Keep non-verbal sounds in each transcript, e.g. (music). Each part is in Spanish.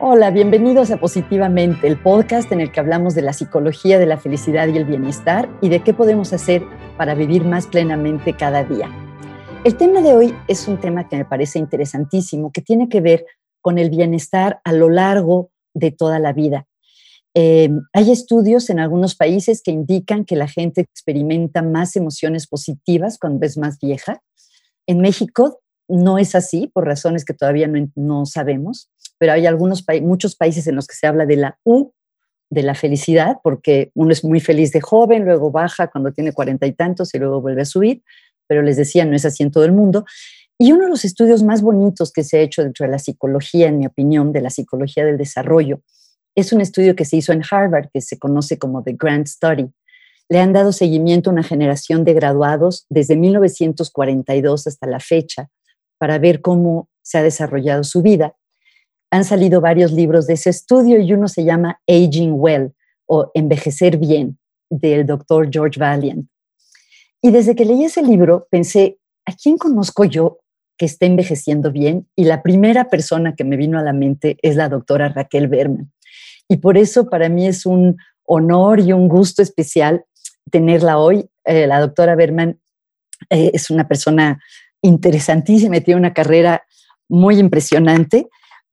Hola, bienvenidos a Positivamente, el podcast en el que hablamos de la psicología de la felicidad y el bienestar y de qué podemos hacer para vivir más plenamente cada día. El tema de hoy es un tema que me parece interesantísimo, que tiene que ver con el bienestar a lo largo de toda la vida. Eh, hay estudios en algunos países que indican que la gente experimenta más emociones positivas cuando es más vieja. En México no es así, por razones que todavía no, sabemos, pero hay algunos muchos países en los que se habla de la U, de la felicidad, porque uno es muy feliz de joven, luego baja cuando tiene cuarenta y tantos y luego vuelve a subir, pero les decía, no es así en todo el mundo. Y uno de los estudios más bonitos que se ha hecho dentro de la psicología, en mi opinión, de la psicología del desarrollo, es un estudio que se hizo en Harvard, que se conoce como The Grant Study. Le han dado seguimiento a una generación de graduados desde 1942 hasta la fecha para ver cómo se ha desarrollado su vida. Han salido varios libros de ese estudio y uno se llama Aging Well o Envejecer Bien del doctor George Valiant. Y desde que leí ese libro pensé, ¿a quién conozco yo que esté envejeciendo bien? Y la primera persona que me vino a la mente es la doctora Raquel Berman. Y por eso para mí es un honor y un gusto especial tenerla hoy. Eh, la doctora Berman eh, es una persona interesantísima, tiene una carrera muy impresionante.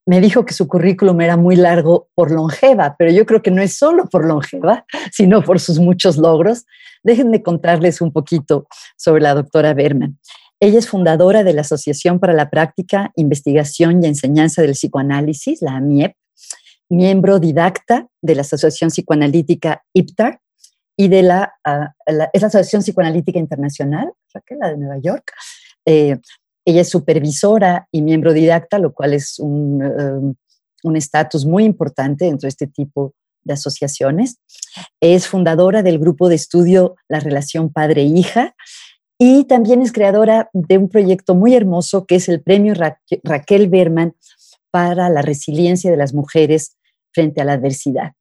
Me dijo que su currículum era muy largo por longeva, pero yo creo que no es solo por longeva, sino por sus muchos logros. Déjenme contarles un poquito sobre la doctora Berman. Ella es fundadora de la Asociación para la Práctica, Investigación y Enseñanza del Psicoanálisis, la AMIEP, miembro didacta de la Asociación Psicoanalítica IPTAR y de la, ah, es la Asociación Psicoanalítica Internacional, la de Nueva York, eh, ella es supervisora y miembro didacta, lo cual es um, un estatus muy importante dentro de este tipo de asociaciones. Es fundadora del grupo de estudio La relación padre-hija y también es creadora de un proyecto muy hermoso que es el premio Raquel Berman para la resiliencia de las mujeres frente a la adversidad.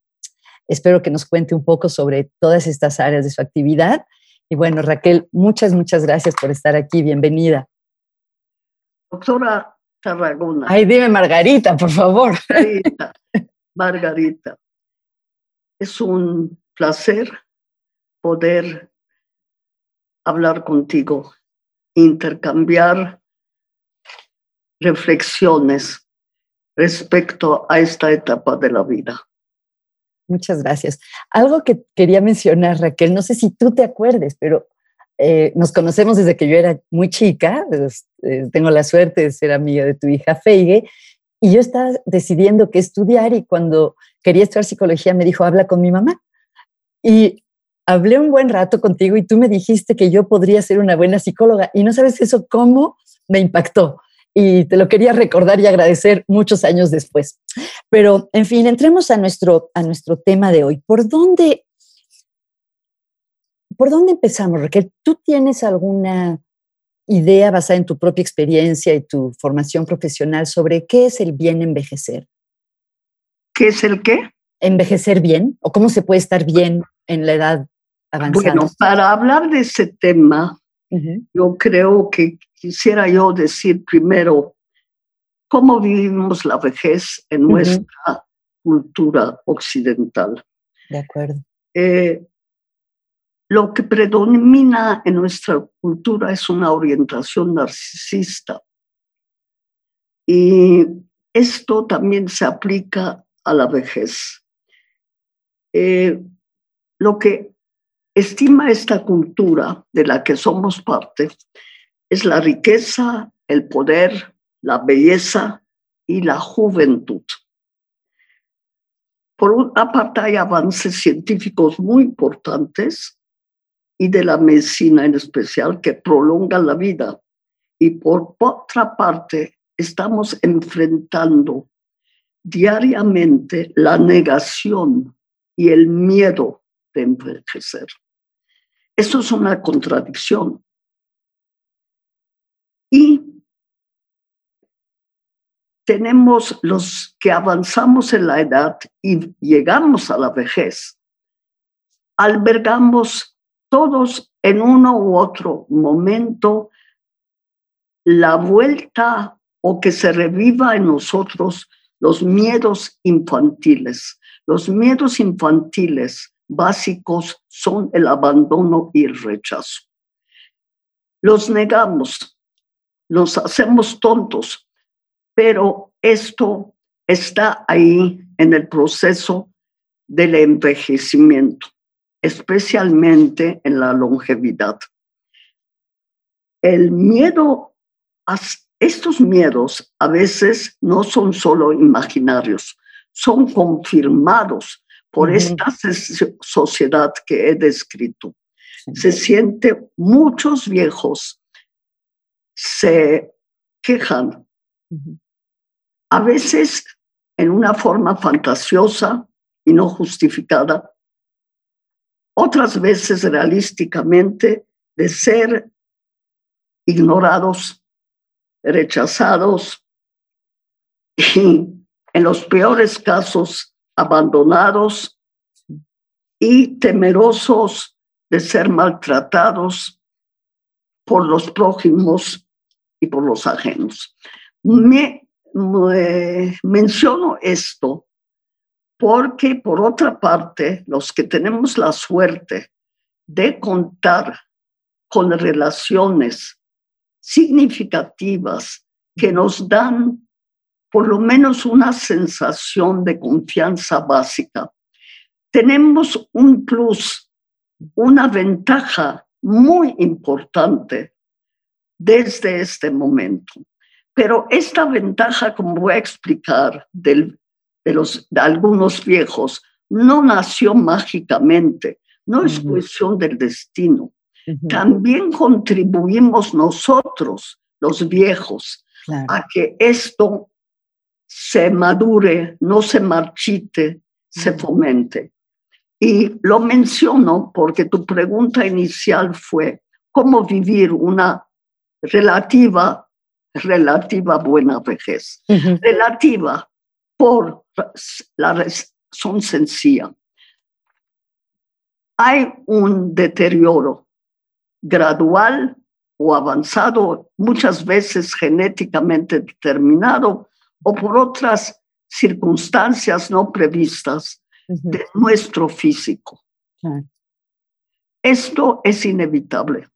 Espero que nos cuente un poco sobre todas estas áreas de su actividad y bueno, Raquel, muchas, muchas gracias por estar aquí. Bienvenida. Doctora Tarragona. Ay, dime Margarita, por favor. Margarita, Margarita. Es un placer poder hablar contigo, intercambiar reflexiones respecto a esta etapa de la vida. Muchas gracias. Algo que quería mencionar, Raquel, no sé si tú te acuerdes, pero eh, nos conocemos desde que yo era muy chica, eh, tengo la suerte de ser amiga de tu hija Feige, y yo estaba decidiendo qué estudiar y cuando quería estudiar psicología me dijo, habla con mi mamá. Y hablé un buen rato contigo y tú me dijiste que yo podría ser una buena psicóloga y no sabes eso cómo me impactó y te lo quería recordar y agradecer muchos años después. Pero, en fin, entremos a nuestro, a nuestro tema de hoy. ¿Por dónde, ¿Por dónde empezamos, Raquel? ¿Tú tienes alguna idea basada en tu propia experiencia y tu formación profesional sobre qué es el bien envejecer? ¿Qué es el qué? Envejecer bien o cómo se puede estar bien en la edad avanzada. Bueno, para hablar de ese tema, yo creo que quisiera yo decir primero cómo vivimos la vejez en nuestra cultura occidental. De acuerdo. Eh, lo que predomina en nuestra cultura es una orientación narcisista. Y esto también se aplica a la vejez. Eh, lo que estima esta cultura de la que somos parte es la riqueza, el poder, la belleza y la juventud. Por una parte hay avances científicos muy importantes y de la medicina en especial que prolongan la vida. Y por otra parte estamos enfrentando diariamente la negación y el miedo de envejecer. Eso es una contradicción. Y tenemos los que avanzamos en la edad y llegamos a la vejez, albergamos todos en uno u otro momento la vuelta o que se reviva en nosotros los miedos infantiles. Los miedos infantiles básicos son el abandono y el rechazo. Los negamos, nos hacemos tontos, pero esto está ahí en el proceso del envejecimiento, especialmente en la longevidad. El miedo, estos miedos a veces no son solo imaginarios, son confirmados por esta sociedad que he descrito. Se siente, muchos viejos se quejan, a veces en una forma fantasiosa y no justificada, otras veces realísticamente de ser ignorados, rechazados y en los peores casos abandonados y temerosos de ser maltratados por los prójimos y por los ajenos. Me, menciono esto porque, por otra parte, los que tenemos la suerte de contar con relaciones significativas que nos dan por lo menos una sensación de confianza básica. Tenemos un plus, una ventaja muy importante desde este momento. Pero esta ventaja, como voy a explicar, de, los, de algunos viejos, no nació mágicamente, no es cuestión del destino. También contribuimos nosotros, los viejos, a que esto se madure, no se marchite, se fomente. Y lo menciono porque tu pregunta inicial fue cómo vivir una relativa, relativa buena vejez. Relativa por la razón sencilla. Hay un deterioro gradual o avanzado, muchas veces genéticamente determinado, o por otras circunstancias no previstas de nuestro físico. Esto es inevitable.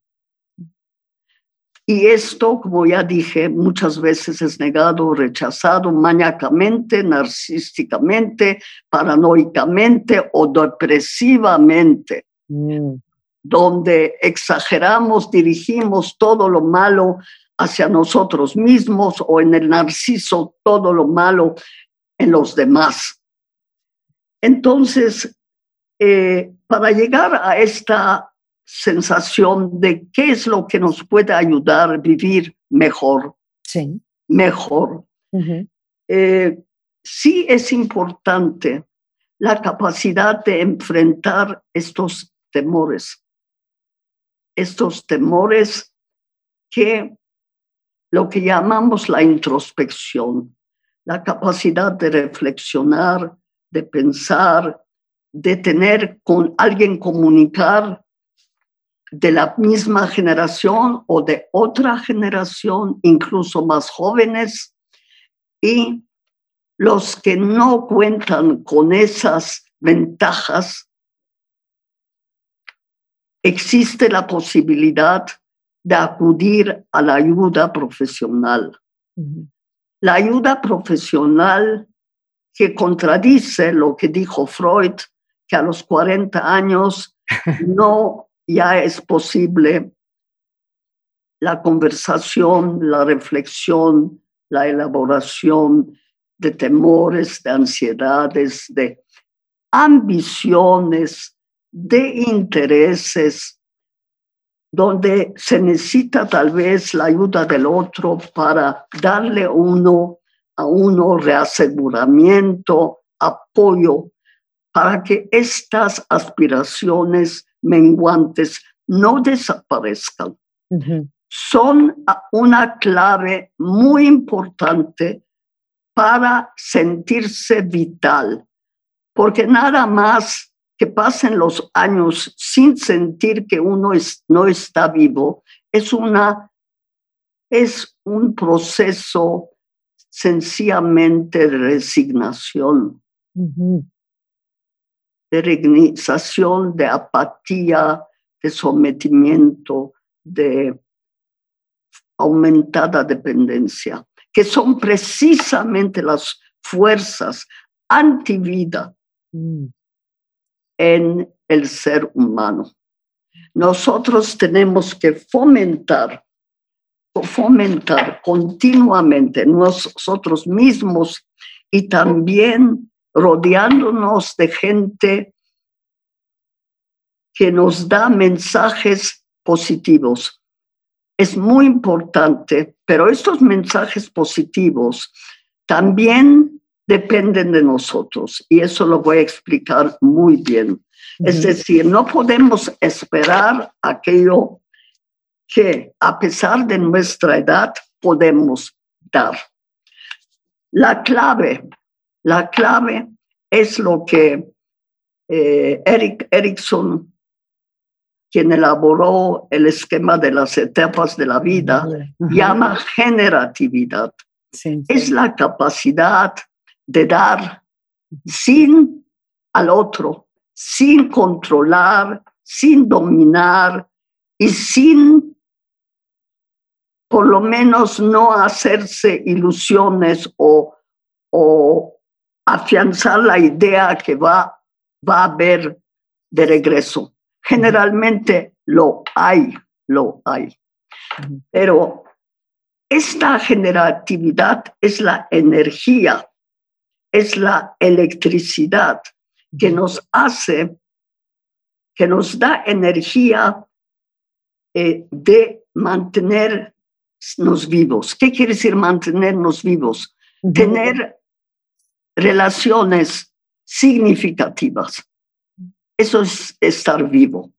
Y esto, como ya dije, muchas veces es negado, rechazado maníacamente, narcísticamente, paranoicamente o depresivamente, mm. donde exageramos, dirigimos todo lo malo hacia nosotros mismos o en el narciso todo lo malo en los demás. Entonces, eh, para llegar a esta sensación de qué es lo que nos puede ayudar a vivir mejor, sí. mejor, eh, sí es importante la capacidad de enfrentar estos temores, estos temores que lo que llamamos la introspección, la capacidad de reflexionar, de pensar, de tener con alguien comunicar de la misma generación o de otra generación, incluso más jóvenes, y los que no cuentan con esas ventajas, existe la posibilidad de acudir a la ayuda profesional. La ayuda profesional que contradice lo que dijo Freud, que a los 40 años (laughs) no ya es posible la conversación, la reflexión, la elaboración de temores, de ansiedades, de ambiciones, de intereses donde se necesita tal vez la ayuda del otro para darle uno a uno reaseguramiento, apoyo, para que estas aspiraciones menguantes no desaparezcan. Son una clave muy importante para sentirse vital, porque nada más que pasen los años sin sentir que uno no está vivo es, una, es un proceso sencillamente resignación, de de apatía, de sometimiento, de aumentada dependencia, que son precisamente las fuerzas antivida mm. en el ser humano. Nosotros tenemos que fomentar, fomentar continuamente nosotros mismos y también rodeándonos de gente que nos da mensajes positivos. Es muy importante, pero estos mensajes positivos también dependen de nosotros y eso lo voy a explicar muy bien. Es decir, no podemos esperar aquello que a pesar de nuestra edad podemos dar. La clave, la clave es lo que eh, Eric Erickson, quien elaboró el esquema de las etapas de la vida, llama generatividad. Es la capacidad de dar sin al otro, sin controlar, sin dominar y sin por lo menos no hacerse ilusiones o, o afianzar la idea que va, va a haber de regreso. Generalmente lo hay, lo hay. Pero esta generatividad es la energía, es la electricidad que nos hace, que nos da energía eh, de mantenernos vivos. ¿Qué quiere decir mantenernos vivos? Tener relaciones significativas. Eso es estar vivo.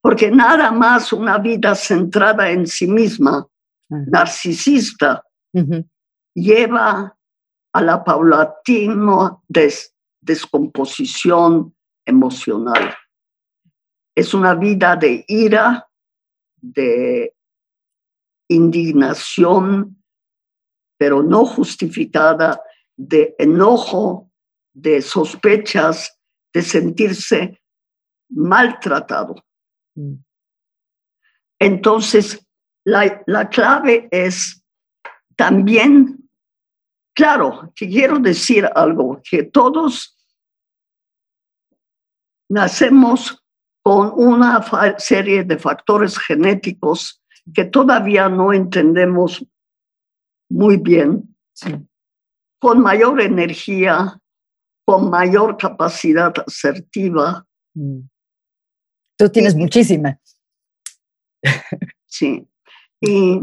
Porque nada más una vida centrada en sí misma, narcisista, lleva a la paulatina descomposición emocional. Es una vida de ira, de indignación, pero no justificada, de enojo, de sospechas, de sentirse maltratado. Mm. Entonces, la, la clave es también Claro, quiero decir algo, que todos nacemos con una serie de factores genéticos que todavía no entendemos muy bien, con mayor energía, con mayor capacidad asertiva. Mm. Tú tienes muchísima. Sí. Y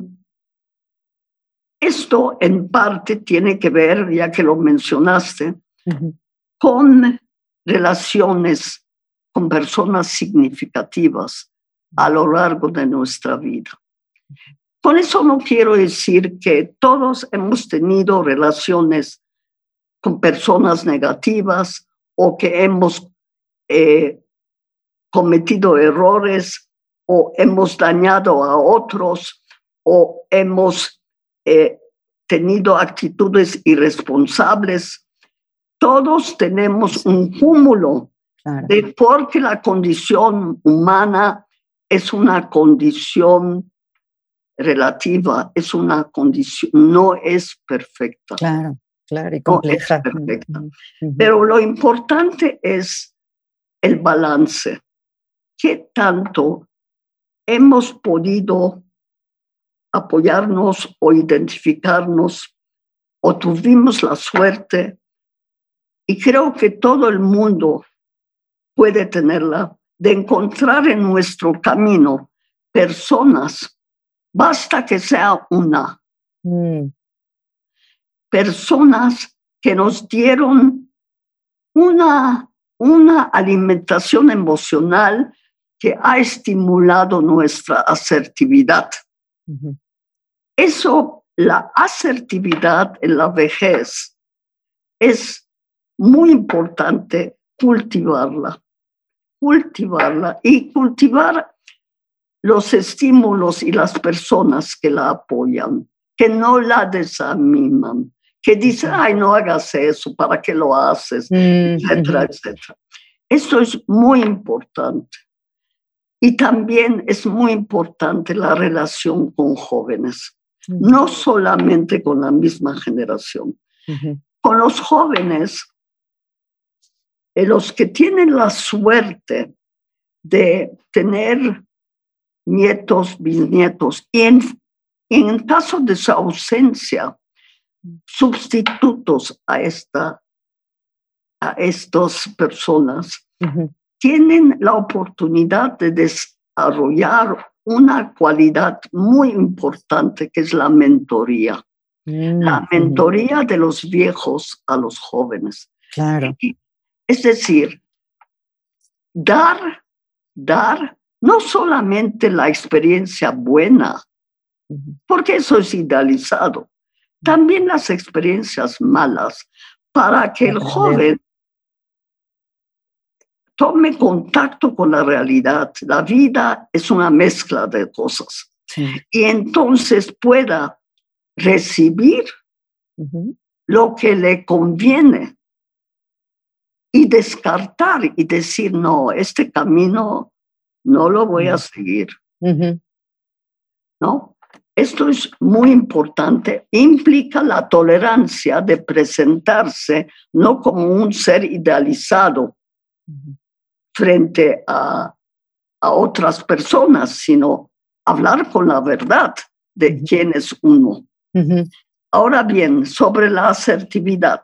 esto en parte tiene que ver, ya que lo mencionaste, con relaciones con personas significativas a lo largo de nuestra vida. Con eso no quiero decir que todos hemos tenido relaciones con personas negativas o que hemos eh, cometido errores o hemos dañado a otros o hemos eh, tenido actitudes irresponsables. Todos tenemos un cúmulo de porque la condición humana es una condición relativa, es una condición, no es perfecta. Claro, claro, y compleja. perfecta. Pero lo importante es el balance. ¿Qué tanto hemos podido apoyarnos o identificarnos o tuvimos la suerte y creo que todo el mundo puede tenerla de encontrar en nuestro camino personas, basta que sea una, mm. personas que nos dieron una, una alimentación emocional que ha estimulado nuestra asertividad. Eso, la asertividad en la vejez, es muy importante cultivarla, cultivarla y cultivar los estímulos y las personas que la apoyan, que no la desaniman, que dicen, ay, no hagas eso, ¿para qué lo haces? Mm, etcétera, ujú. etcétera. Esto es muy importante. Y también es muy importante la relación con jóvenes, no solamente con la misma generación. Con los jóvenes, eh, los que tienen la suerte de tener nietos, bisnietos, y en, en caso de su ausencia, sustitutos a, esta, a estas personas, tienen la oportunidad de desarrollar una cualidad muy importante que es la mentoría, la Mm, mentoría de los viejos a los jóvenes. Claro. Es decir, dar, dar no solamente la experiencia buena, porque eso es idealizado, también las experiencias malas, para que el joven tome contacto con la realidad. La vida es una mezcla de cosas. Sí. y entonces pueda recibir lo que le conviene y descartar y decir, no, este camino no lo voy a seguir. ¿no? Esto es muy importante, implica la tolerancia de presentarse no como un ser idealizado frente a, a otras personas, sino hablar con la verdad de quién es uno. Ahora bien, sobre la asertividad.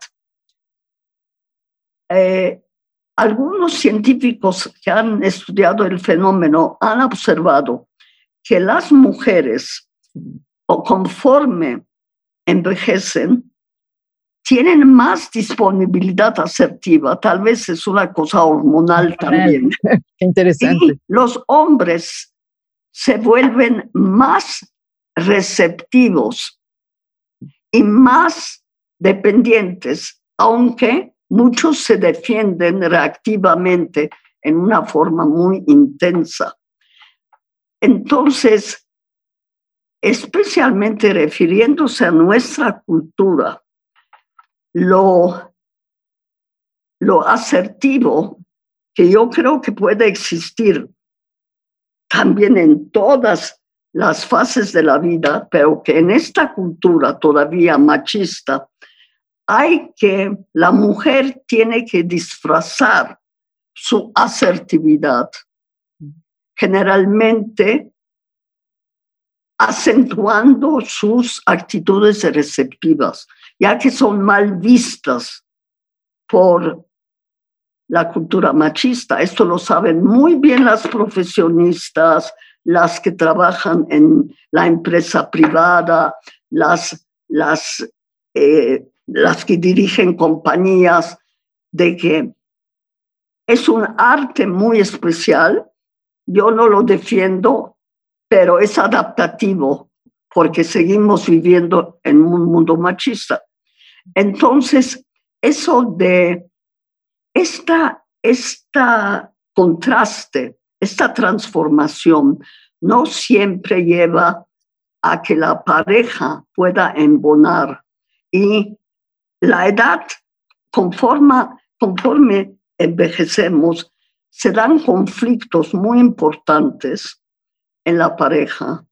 Eh, algunos científicos que han estudiado el fenómeno han observado que las mujeres, o conforme envejecen, tienen más disponibilidad asertiva. Tal vez es una cosa hormonal también. (laughs) Qué interesante. Y los hombres se vuelven más receptivos y más dependientes, aunque muchos se defienden reactivamente en una forma muy intensa. Entonces, especialmente refiriéndose a nuestra cultura, lo, lo asertivo que yo creo que puede existir también en todas las fases de la vida, pero que en esta cultura todavía machista hay que, la mujer tiene que disfrazar su asertividad, generalmente acentuando sus actitudes receptivas, ya que son mal vistas por la cultura machista. Esto lo saben muy bien las profesionistas, las que trabajan en la empresa privada, las, las, eh, las que dirigen compañías, de que es un arte muy especial. Yo no lo defiendo, pero es adaptativo porque seguimos viviendo en un mundo machista. Entonces, eso de esta, esta contraste, esta transformación, no siempre lleva a que la pareja pueda embonar y la edad, conforme, conforme envejecemos, se dan conflictos muy importantes en la pareja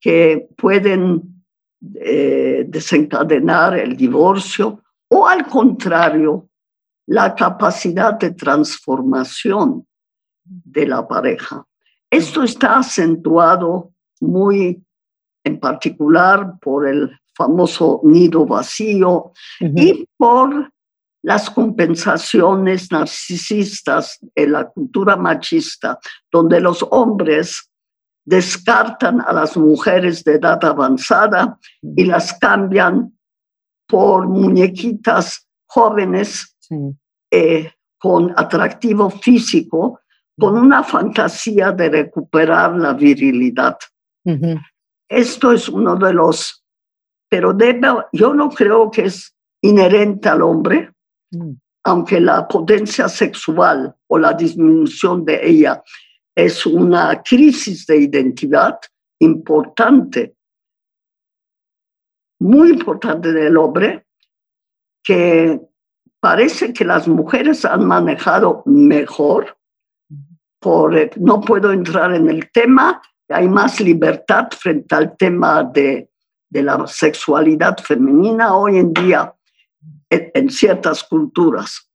que pueden eh, desencadenar el divorcio o al contrario, la capacidad de transformación de la pareja. Esto está acentuado muy en particular por el famoso nido vacío y por las compensaciones narcisistas en la cultura machista, donde los hombres descartan a las mujeres de edad avanzada y las cambian por muñequitas jóvenes Sí. eh, con atractivo físico, con una fantasía de recuperar la virilidad. Esto es uno de los, pero debe, yo no creo que es inherente al hombre, Mm. aunque la potencia sexual o la disminución de ella es una crisis de identidad importante. muy importante del hombre que parece que las mujeres han manejado mejor. Por, eh, no puedo entrar en el tema, hay más libertad frente al tema de, de la sexualidad femenina hoy en día en, en ciertas culturas.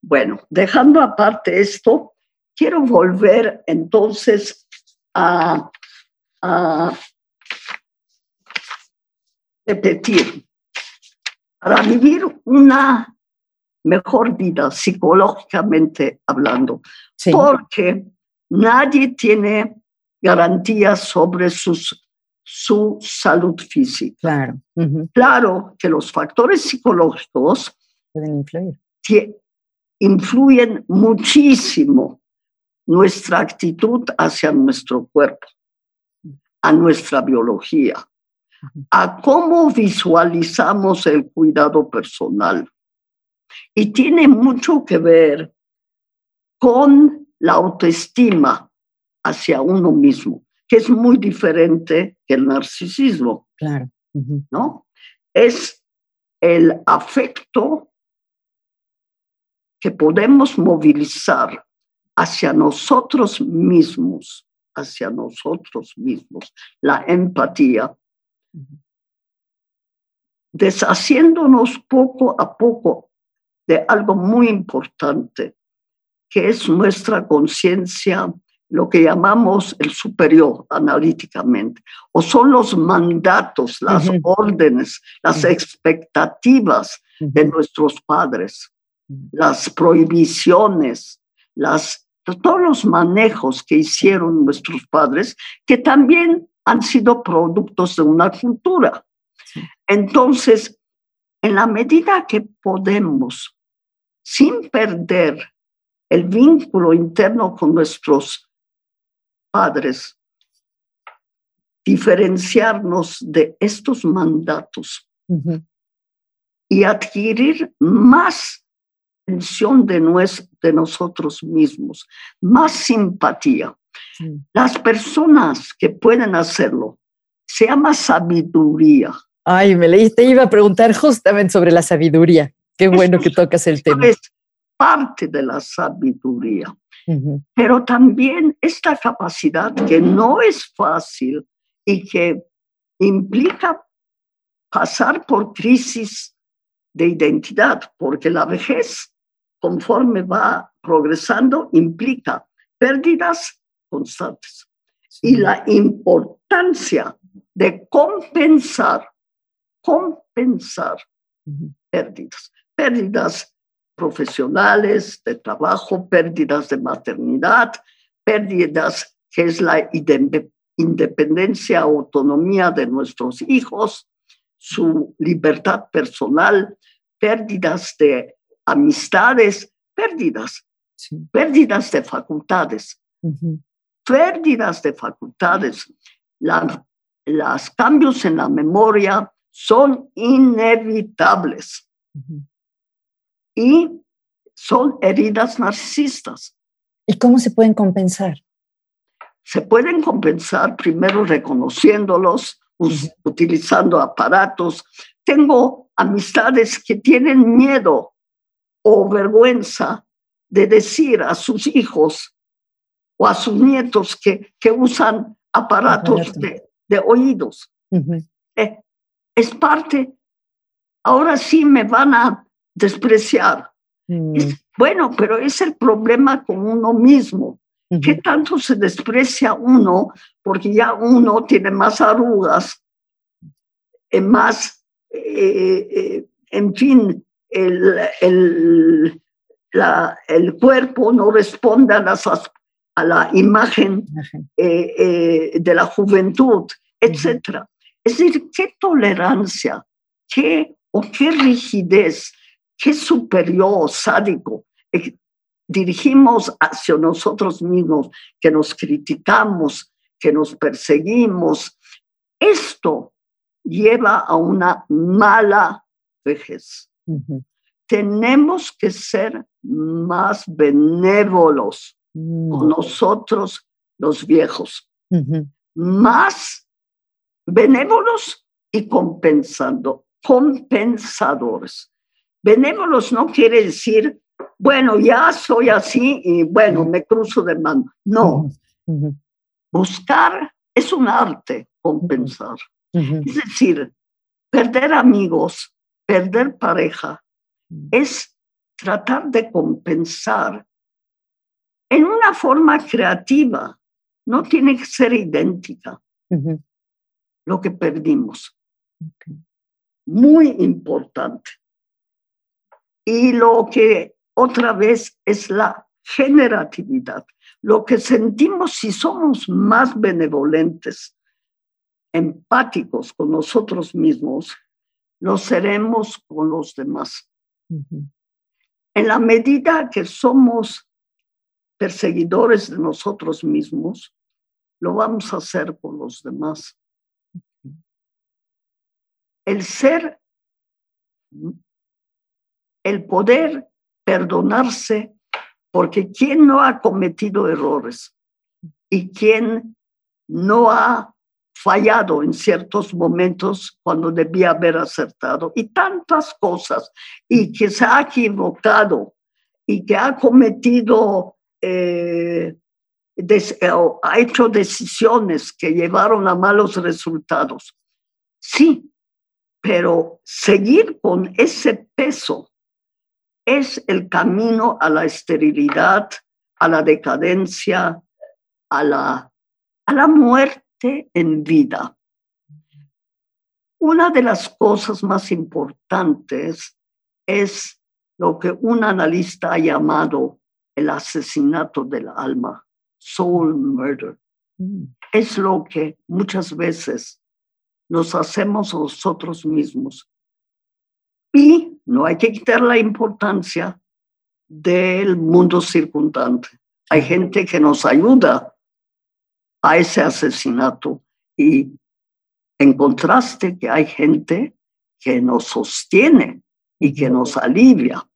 Bueno, dejando aparte esto, quiero volver entonces a, a repetir, para vivir una mejor vida psicológicamente hablando, porque nadie tiene garantías sobre sus, su salud física. Claro. Claro que los factores psicológicos pueden influir. Influyen muchísimo nuestra actitud hacia nuestro cuerpo, a nuestra biología, a cómo visualizamos el cuidado personal. Y tiene mucho que ver con la autoestima hacia uno mismo, que es muy diferente que el narcisismo. Claro. ¿No? Es el afecto que podemos movilizar hacia nosotros mismos, hacia nosotros mismos, la empatía, deshaciéndonos poco a poco de algo muy importante, que es nuestra conciencia, lo que llamamos el superior analíticamente, o son los mandatos, las órdenes, las expectativas de nuestros padres, las prohibiciones, las todos los manejos que hicieron nuestros padres, que también han sido productos de una cultura. Entonces, en la medida que podemos, sin perder el vínculo interno con nuestros padres, diferenciarnos de estos mandatos y adquirir más de, de nosotros mismos, más simpatía. Las personas que pueden hacerlo, se llama sabiduría. Ay, me leíste, iba a preguntar justamente sobre la sabiduría. Qué bueno que tocas el tema. Es parte de la sabiduría, pero también esta capacidad que no es fácil y que implica pasar por crisis de identidad, porque la vejez conforme va progresando, implica pérdidas constantes. Y la importancia de compensar, compensar pérdidas, pérdidas profesionales, de trabajo, pérdidas de maternidad, pérdidas que es la independencia, autonomía de nuestros hijos, su libertad personal, pérdidas de amistades, pérdidas, pérdidas de facultades, pérdidas de facultades. los cambios en la memoria son inevitables y son heridas narcisistas. ¿Y cómo se pueden compensar? Se pueden compensar primero reconociéndolos, utilizando aparatos. Tengo amistades que tienen miedo o vergüenza de decir a sus hijos o a sus nietos que, que usan aparatos de, de, oídos. Eh, es parte, ahora sí me van a despreciar. Mm. bueno, pero es el problema con uno mismo. ¿Qué tanto se desprecia uno? Porque ya uno tiene más arrugas, eh, más, eh, en fin, el, el, la, el cuerpo no responde a, las, a la imagen eh, eh, de la juventud, etc. Es decir, qué tolerancia, qué, o qué rigidez, qué superior, sádico eh, dirigimos hacia nosotros mismos, que nos criticamos, que nos perseguimos. Esto lleva a una mala vejez. Tenemos que ser más benévolos con mm. nosotros los viejos, más benévolos y compensando, compensadores. Benévolos no quiere decir, bueno, ya soy así y bueno, me cruzo de mano. No. Buscar es un arte, compensar. Es decir, perder amigos, perder pareja, es tratar de compensar en una forma creativa. No tiene que ser idéntica lo que perdimos. Muy importante. Y lo que otra vez es la generatividad. Lo que sentimos si somos más benevolentes, empáticos con nosotros mismos, lo seremos con los demás. En la medida que somos perseguidores de nosotros mismos, lo vamos a hacer con los demás. El ser, el poder perdonarse, porque quien no ha cometido errores y quien no ha fallado en ciertos momentos cuando debía haber acertado y tantas cosas. Y que se ha equivocado y que ha cometido, eh, ha hecho decisiones que llevaron a malos resultados. Sí, pero seguir con ese peso es el camino a la esterilidad, a la decadencia, a la, a la muerte en vida. Una de las cosas más importantes es lo que un analista ha llamado el asesinato del alma, soul murder. Mm. Es lo que muchas veces nos hacemos nosotros mismos. Y no hay que quitar la importancia del mundo circundante. Hay gente que nos ayuda a ese asesinato. Y en contraste que hay gente que nos sostiene y que nos alivia.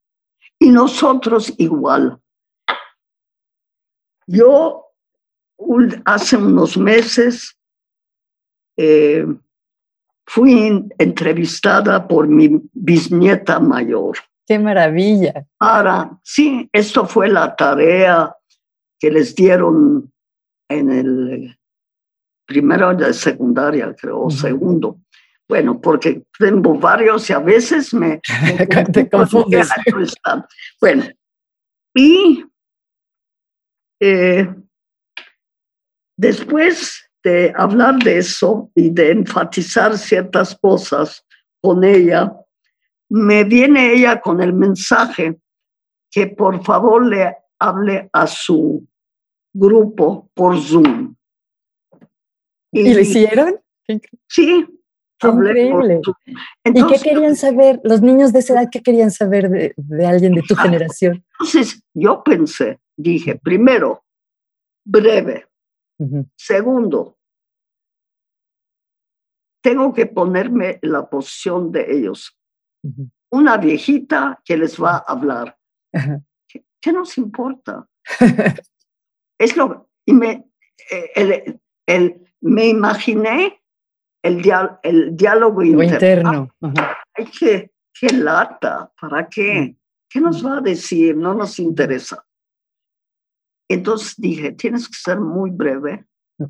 Y nosotros igual. Yo hace unos meses eh, fui entrevistada por mi bisnieta mayor. ¡Qué maravilla! Para, sí, esto fue la tarea que les dieron en el primero de secundaria, creo, o segundo. Bueno, porque tengo varios y a veces me, (laughs) te confundes. Bueno, y eh, después de hablar de eso y de enfatizar ciertas cosas con ella, me viene ella con el mensaje que por favor le hable a su grupo por Zoom. ¿Y, lo hicieron? Sí. increíble. ¿Y qué querían saber los niños de esa edad? ¿Qué querían saber de, alguien de tu ah, generación? Entonces, yo pensé, dije, primero, breve. Segundo, tengo que ponerme en la posición de ellos. Una viejita que les va a hablar. ¿Qué, nos importa? (laughs) Es lo, y me, eh, el, el, me imaginé el, el diálogo interno. Ay, qué, qué lata, ¿para qué? ¿Qué nos va a decir? No nos interesa. Entonces dije, tienes que ser muy breve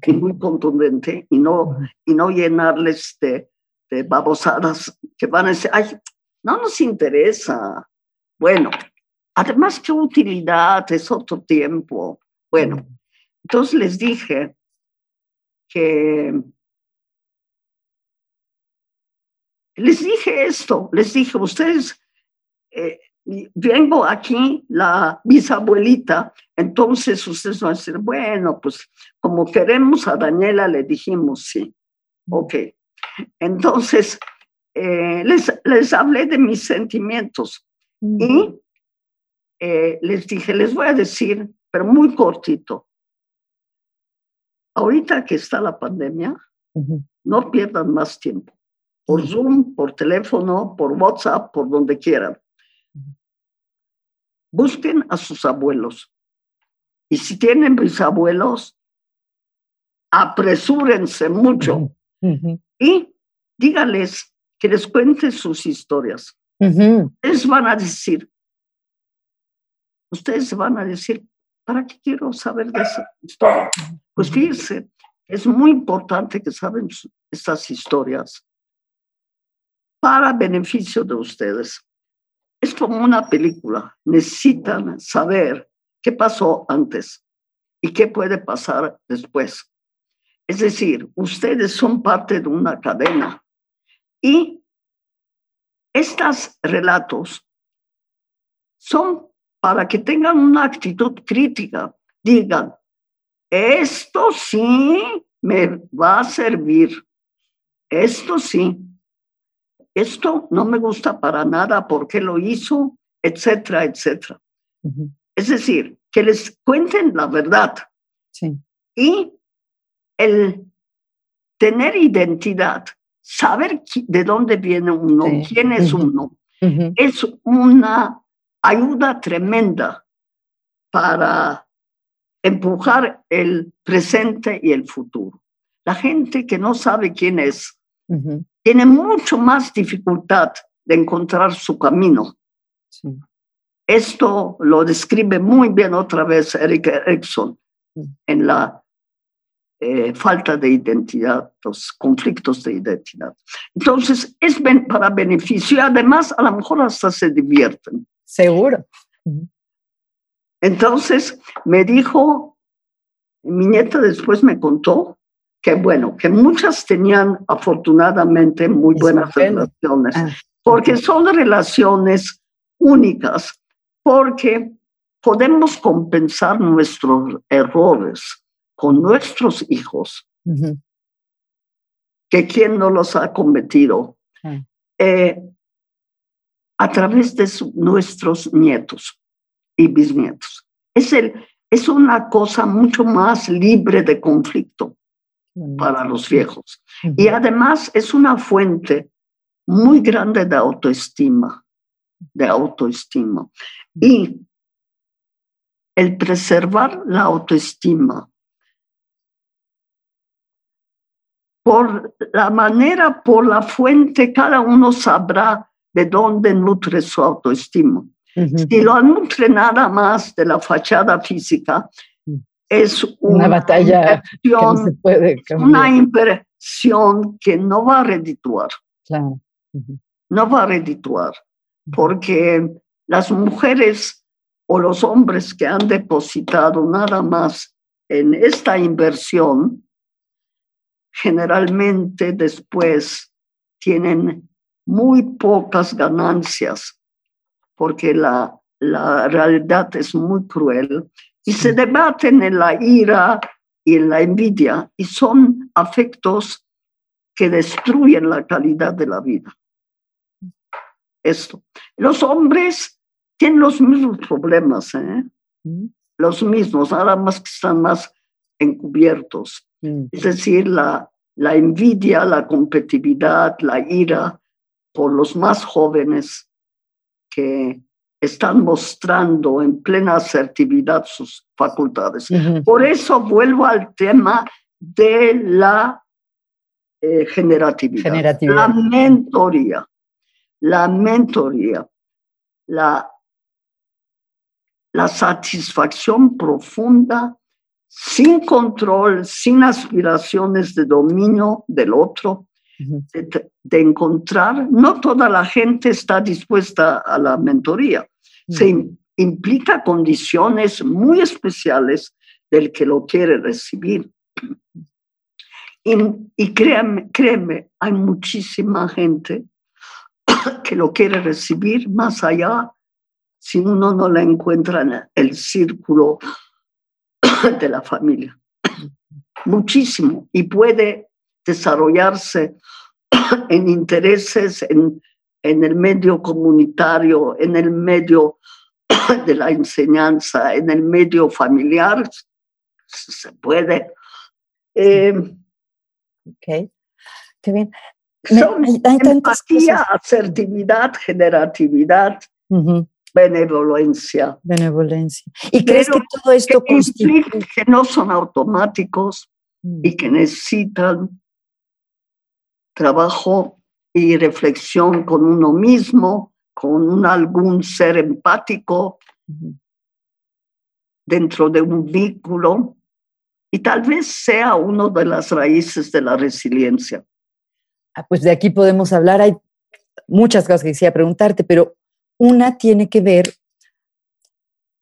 y muy contundente y no, y no llenarles de, de babosadas que van a decir, ay, no nos interesa. Bueno, además, ¿qué utilidad? Es otro tiempo. Bueno, entonces les dije que les dije esto, les dije, ustedes, eh, vengo aquí la bisabuelita, entonces ustedes van a decir, bueno, pues como queremos a Daniela, le dijimos sí, ok. Entonces, eh, les, les hablé de mis sentimientos y eh, les dije, les voy a decir pero muy cortito. Ahorita que está la pandemia, no pierdan más tiempo. Por Zoom, por teléfono, por WhatsApp, por donde quieran. Busquen a sus abuelos. Y si tienen bisabuelos, apresúrense mucho. Y dígales que les cuente sus historias. Ustedes van a decir, ustedes van a decir, ¿para qué quiero saber de esa historia? Pues fíjense, es muy importante que saben estas historias para beneficio de ustedes. Es como una película. Necesitan saber qué pasó antes y qué puede pasar después. Es decir, ustedes son parte de una cadena y estos relatos son para que tengan una actitud crítica. Digan, esto sí me va a servir. Esto sí. Esto no me gusta para nada porque lo hizo, etcétera, etcétera. Es decir, que les cuenten la verdad. Sí. Y el tener identidad, saber de dónde viene uno, quién es uno, es una ayuda tremenda para empujar el presente y el futuro. La gente que no sabe quién es tiene mucho más dificultad de encontrar su camino. Esto lo describe muy bien otra vez Eric Erickson en la eh, falta de identidad, los conflictos de identidad. Entonces, es para beneficio y además a lo mejor hasta se divierten. Seguro. Entonces, me dijo, mi nieta después me contó que, bueno, que muchas tenían afortunadamente muy buenas relaciones, ah, porque son relaciones únicas, porque podemos compensar nuestros errores con nuestros hijos, que quien no los ha cometido, ah. eh, a través de nuestros nietos y bisnietos. Es, el, es una cosa mucho más libre de conflicto para los viejos. Y además es una fuente muy grande de autoestima, de autoestima. Y el preservar la autoestima por la manera, por la fuente, cada uno sabrá de dónde nutre su autoestima. Si lo nutre nada más de la fachada física. Es una, batalla una impresión que no va a redituar. No va a redituar, porque las mujeres o los hombres que han depositado nada más en esta inversión, generalmente después tienen muy pocas ganancias porque la, la realidad es muy cruel y se debaten en la ira y en la envidia y son afectos que destruyen la calidad de la vida. Esto. Los hombres tienen los mismos problemas, ¿eh? Mm. los mismos, nada más que están más encubiertos. Mm. Es decir, la, la envidia, la competitividad, la ira por los más jóvenes que están mostrando en plena asertividad sus facultades. Por eso vuelvo al tema de la eh, generatividad, la mentoría, la mentoría, la, la satisfacción profunda sin control, sin aspiraciones de dominio del otro, de, encontrar, no toda la gente está dispuesta a la mentoría. Se implica condiciones muy especiales del que lo quiere recibir. Y, y créeme, créeme, hay muchísima gente (coughs) que lo quiere recibir más allá si uno no la encuentra en el círculo (coughs) de la familia. Muchísimo. Y puede desarrollarse (coughs) en intereses en, en el medio comunitario, en el medio (clears throat) de la enseñanza, en el medio familiar. Se puede. Eh, ok, qué bien. Son empatía, asertividad, generatividad, benevolencia. Benevolencia. ¿Y crees que todo esto que, que no son automáticos y mm. que necesitan trabajo y reflexión con uno mismo, con un, algún ser empático dentro de un vínculo y tal vez sea una de las raíces de la resiliencia. Ah, pues de aquí podemos hablar, hay muchas cosas que quisiera preguntarte, pero una tiene que ver,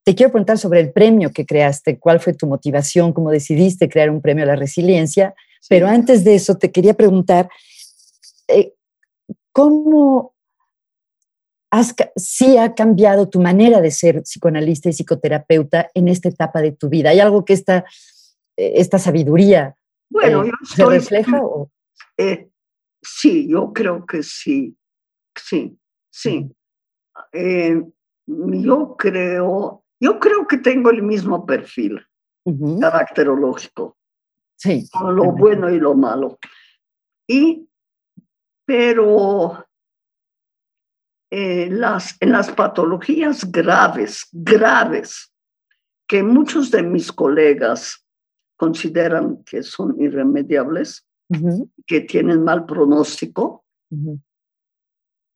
te quiero preguntar sobre el premio que creaste, cuál fue tu motivación, cómo decidiste crear un premio a la resiliencia, pero antes de eso te quería preguntar, eh, ¿cómo has, sí ha cambiado tu manera de ser psicoanalista y psicoterapeuta en esta etapa de tu vida? ¿Hay algo que esta, eh, esta sabiduría bueno, eh, se refleja? sí, yo creo que sí, sí, sí. yo creo, yo creo que tengo el mismo perfil caracterológico. Sí. lo bueno y lo malo. Y pero eh, las, en las patologías graves, graves, que muchos de mis colegas consideran que son irremediables, que tienen mal pronóstico,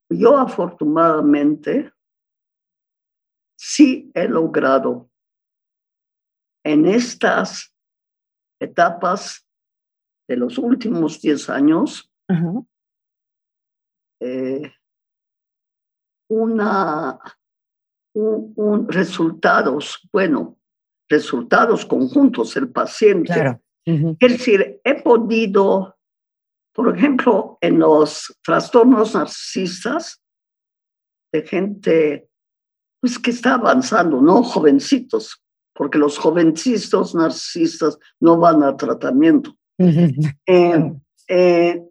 yo afortunadamente sí he logrado en estas etapas de los últimos 10 años eh, una, un, resultados, bueno, resultados conjuntos, el paciente. Es decir, he podido, por ejemplo, en los trastornos narcisistas, de gente pues, que está avanzando, no jovencitos, porque los jovencitos narcisistas no van a tratamiento. eh,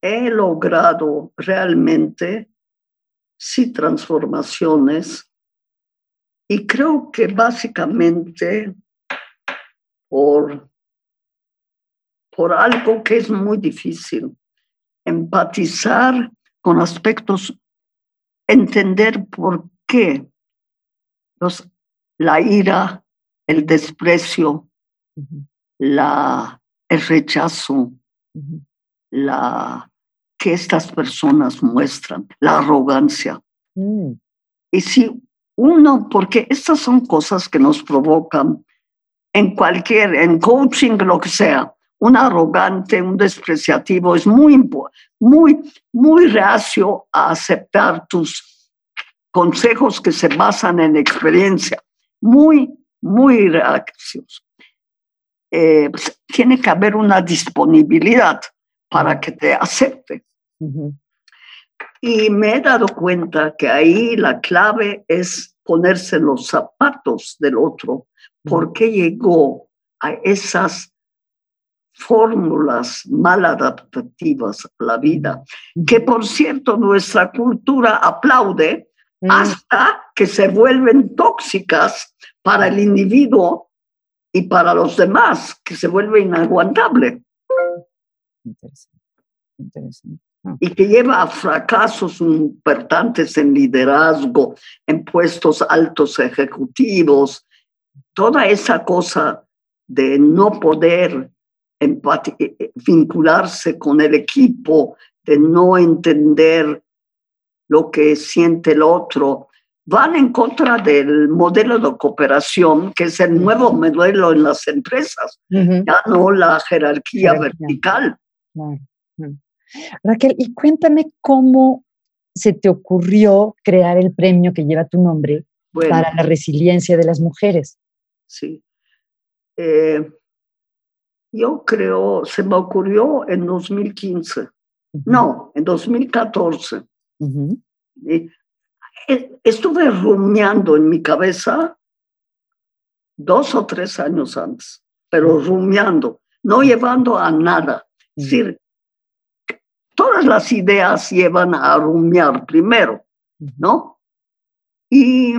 he logrado realmente sí transformaciones. Y creo que básicamente por, por algo que es muy difícil, empatizar con aspectos, entender por qué los, la ira, el desprecio, la, el rechazo, la que estas personas muestran, la arrogancia. Mm. Y si uno, porque estas son cosas que nos provocan en cualquier, en coaching, lo que sea, un arrogante, un despreciativo, es muy, muy, muy reacio a aceptar tus consejos que se basan en experiencia, muy, muy reacciones. Eh, pues, tiene que haber una disponibilidad para que te acepte. Y me he dado cuenta que ahí la clave es ponerse los zapatos del otro, porque llegó a esas fórmulas mal adaptativas a la vida, que por cierto nuestra cultura aplaude mm. hasta que se vuelven tóxicas para el individuo y para los demás, que se vuelve inaguantable. Ah. Y que lleva a fracasos importantes en liderazgo, en puestos altos ejecutivos, toda esa cosa de no poder eh, eh, vincularse con el equipo, de no entender lo que siente el otro, van en contra del modelo de cooperación, que es el nuevo modelo en las empresas, ya no la jerarquía, vertical. Raquel, y cuéntame cómo se te ocurrió crear el premio que lleva tu nombre para la resiliencia de las mujeres. Sí. Eh, yo creo, se me ocurrió en 2015. No, en 2014. Eh, estuve rumiando en mi cabeza dos o tres años antes, pero rumiando, no llevando a nada. Es decir, todas las ideas llevan a rumiar primero, ¿no? Y...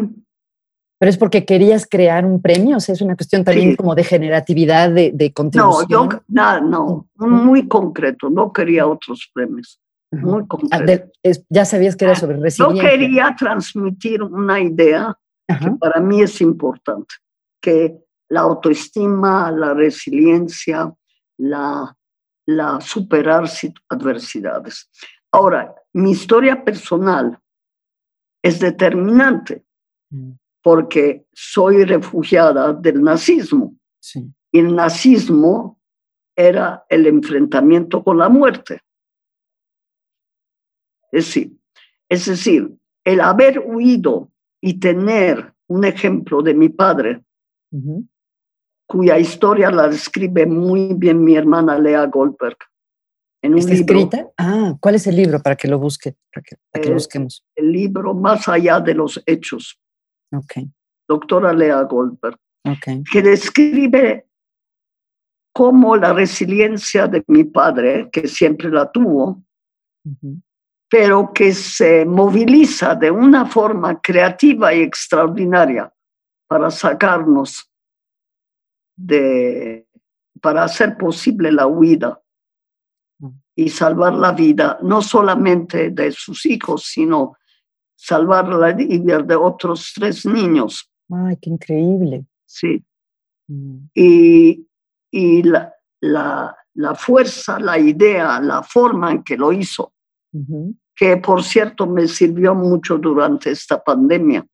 Pero es porque querías crear un premio, o sea, es una cuestión también como de generatividad, de, de contribución. No, yo, no, no, muy concreto, no quería otros premios. Muy ah, concreto. ya sabías que era sobre resiliencia. Yo quería transmitir una idea que para mí es importante, que la autoestima, la resiliencia, la la superar adversidades. Ahora, mi historia personal es determinante mm. porque soy refugiada del nazismo. Y el nazismo era el enfrentamiento con la muerte. Es decir, es decir, el haber huido y tener un ejemplo de mi padre, cuya historia la describe muy bien mi hermana Lea Goldberg. En un ¿Está escrita? Ah, ¿cuál es el libro para que lo busque, para que, lo busquemos? El libro Más allá de los hechos. Ok. Doctora Lea Goldberg. Okay. Que describe cómo la resiliencia de mi padre, que siempre la tuvo, pero que se moviliza de una forma creativa y extraordinaria para sacarnos de, para hacer posible la huida y salvar la vida, no solamente de sus hijos, sino salvar la vida de otros tres niños. ¡Ay, qué increíble! Sí. Mm. Y, y la, la, la, fuerza, la idea, la forma en que lo hizo, que por cierto me sirvió mucho durante esta pandemia,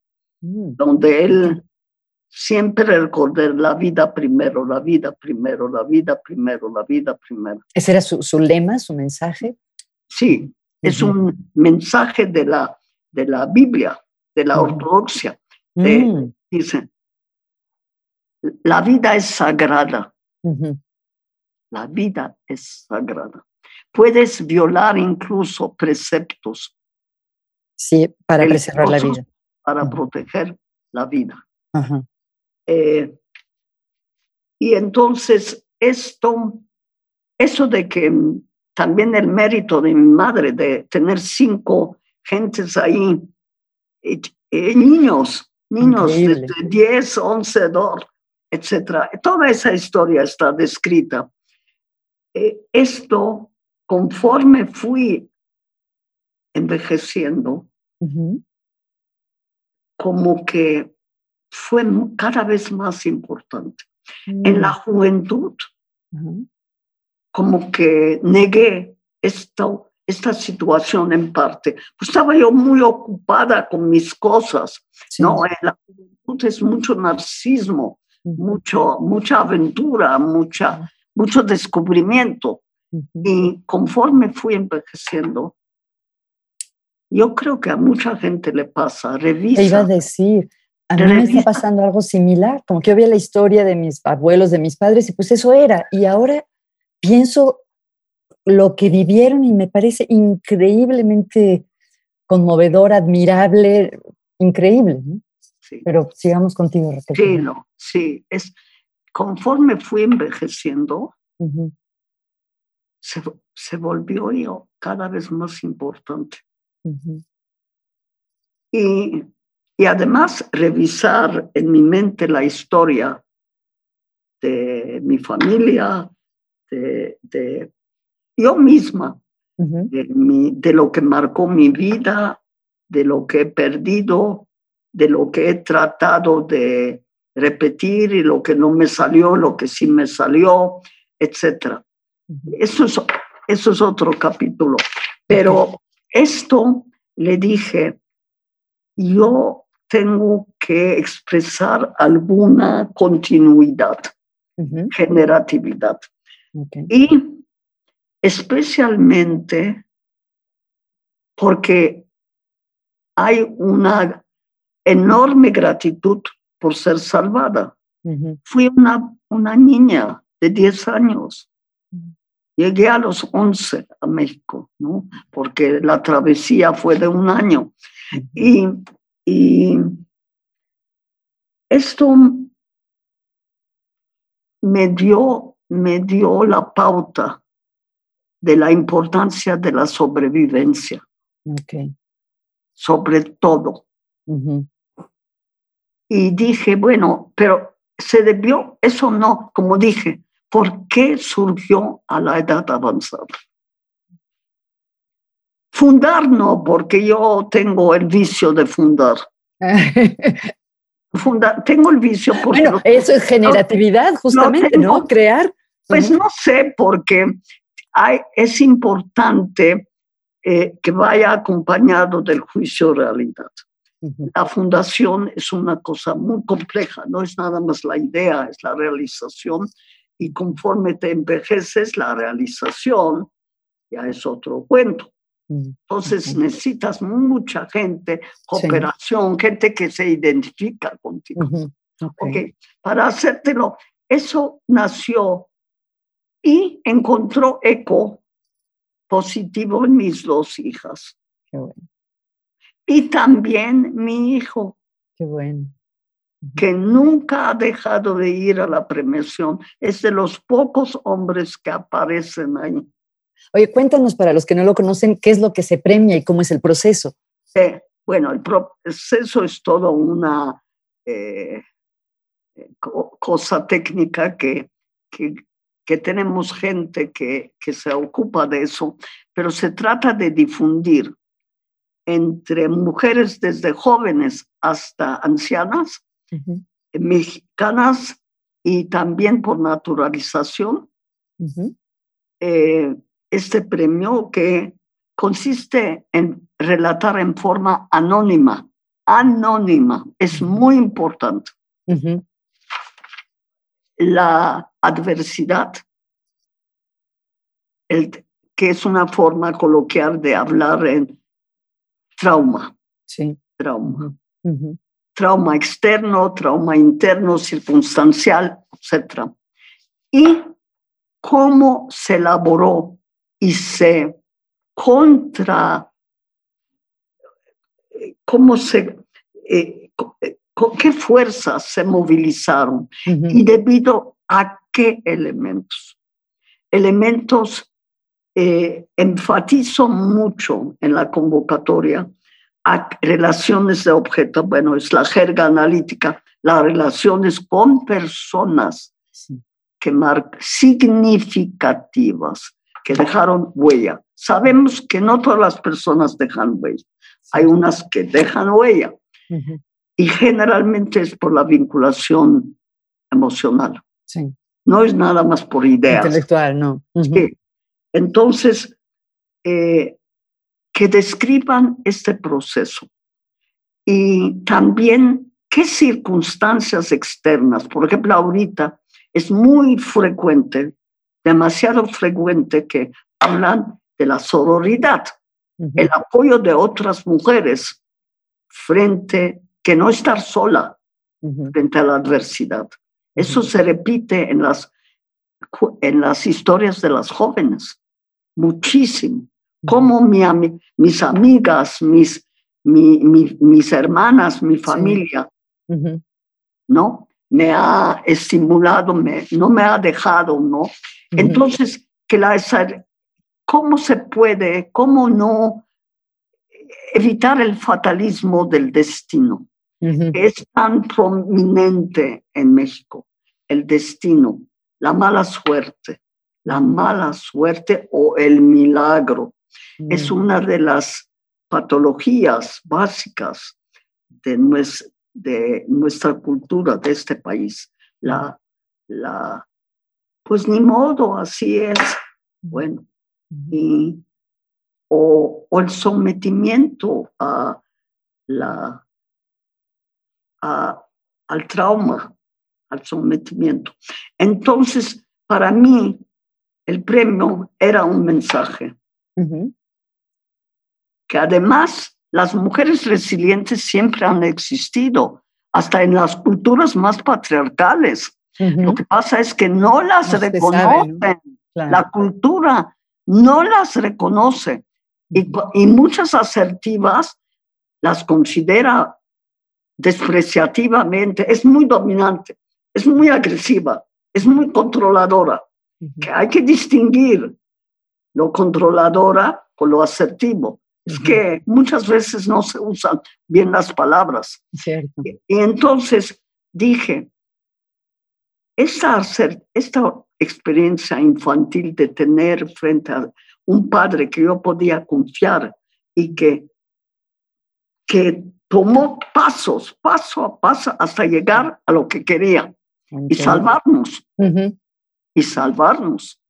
mm. donde él siempre recordé la vida primero, la vida primero, la vida primero, la vida primero. ¿Ese era su, su lema, su mensaje? Sí, es un mensaje de la, de la Biblia, de la ortodoxia. Mm. Dice, la vida es sagrada. La vida es sagrada. Puedes violar incluso preceptos. Sí, para preservar la vida. Para proteger la vida. Eh, y entonces esto, eso de que también el mérito de mi madre de tener cinco gentes ahí, eh, eh, niños, niños de 10, 11, 12, etcétera. Toda esa historia está descrita. esto, conforme fui envejeciendo, como que fue cada vez más importante. En la mm. juventud, como que negué esto, esta situación en parte. Pues estaba yo muy ocupada con mis cosas, ¿no? En la juventud es mucho narcisismo, mucho, mucha aventura, mucha, mucho descubrimiento. Y conforme fui envejeciendo, yo creo que a mucha gente le pasa, revisa. Te iba a decir, a mí me está pasando algo similar, como que yo veía la historia de mis abuelos, de mis padres, y pues eso era. Y ahora pienso lo que vivieron y me parece increíblemente conmovedor, admirable, increíble. Pero sigamos contigo, Raquel. Sí, no, sí. Es, conforme fui envejeciendo, se, se, volvió yo cada vez más importante. Y y además revisar en mi mente la historia de mi familia, de, yo misma, de, lo que marcó mi vida, de lo que he perdido, de lo que he tratado de repetir y lo que no me salió, lo que sí me salió, etc. eso, es, eso es otro capítulo. Pero esto le dije, yo tengo que expresar alguna continuidad, generatividad. Y especialmente porque hay una enorme gratitud por ser salvada. Fui una, una niña de 10 años. Llegué a los 11 a México, ¿no? porque la travesía fue de un año. Y y esto me dio, me dio la pauta de la importancia de la sobrevivencia. Sobre todo. Y dije, bueno, pero se debió, eso no, como dije, ¿por qué surgió a la edad avanzada? Fundar no, porque yo tengo el vicio de fundar. (laughs) tengo el vicio porque... Bueno, eso es generatividad, justamente, no, Crear. Pues no sé, porque hay, es importante eh, que vaya acompañado del juicio realidad. La fundación es una cosa muy compleja, no es nada más la idea, es la realización y conforme te envejeces, la realización ya es otro cuento. Entonces necesitas mucha gente, cooperación, gente que se identifica contigo. okay. Para hacértelo, eso nació y encontró eco positivo en mis dos hijas. Qué bueno. Y también mi hijo. Qué bueno. Que nunca ha dejado de ir a la premiación. Es de los pocos hombres que aparecen ahí. Oye, cuéntanos para los que no lo conocen, ¿qué es lo que se premia y cómo es el proceso? bueno, el proceso es todo una eh, cosa técnica que, que, que tenemos gente que, que, se ocupa de eso, pero se trata de difundir entre mujeres desde jóvenes hasta ancianas, mexicanas y también por naturalización, eh, este premio que consiste en relatar en forma anónima, anónima, es muy importante. La adversidad, el, que es una forma coloquial de hablar en trauma. Sí. Trauma. Trauma externo, trauma interno, circunstancial, etc. Y cómo se elaboró y se contra, cómo se, eh, eh, qué fuerzas se movilizaron y debido a qué elementos. Elementos, eh, enfatizo mucho en la convocatoria a relaciones de objeto, bueno, es la jerga analítica, las relaciones con personas que marcan significativas que dejaron huella. Sabemos que no todas las personas dejan huella. Hay unas que dejan huella. Y generalmente es por la vinculación emocional. Sí. No es nada más por ideas. Intelectual, no. Entonces, eh, que describan este proceso. Y también qué circunstancias externas, por ejemplo, ahorita es muy frecuente demasiado frecuente que hablan de la sororidad, el apoyo de otras mujeres frente, que no estar sola frente a la adversidad. Eso se repite en las, en las historias de las jóvenes, muchísimo. Como mi, mis amigas, mis, mi, mis hermanas, mi familia, ¿no? Me ha estimulado, me, no me ha dejado, ¿no? Entonces, que la, ¿cómo se puede, cómo no evitar el fatalismo del destino? Es tan prominente en México, el destino, la mala suerte, la mala suerte o el milagro. Es una de las patologías básicas de nuestra, de nuestra cultura, de este país, la, la pues ni modo, así es. Bueno, y, o, el sometimiento a la, al trauma, al sometimiento. Entonces, para mí, el premio era un mensaje. Que además las mujeres resilientes siempre han existido, hasta en las culturas más patriarcales. Lo que pasa es que no las reconocen. La cultura no las reconoce. Y, y, muchas asertivas las considera despreciativamente. Es muy dominante, es muy agresiva, es muy controladora. Que hay que distinguir lo controladora con lo asertivo. Es que muchas veces no se usan bien las palabras. y entonces dije, esta, esta experiencia infantil de tener frente a un padre que yo podía confiar y que, que tomó pasos, paso a paso, hasta llegar a lo que quería y salvarnos. Y salvarnos.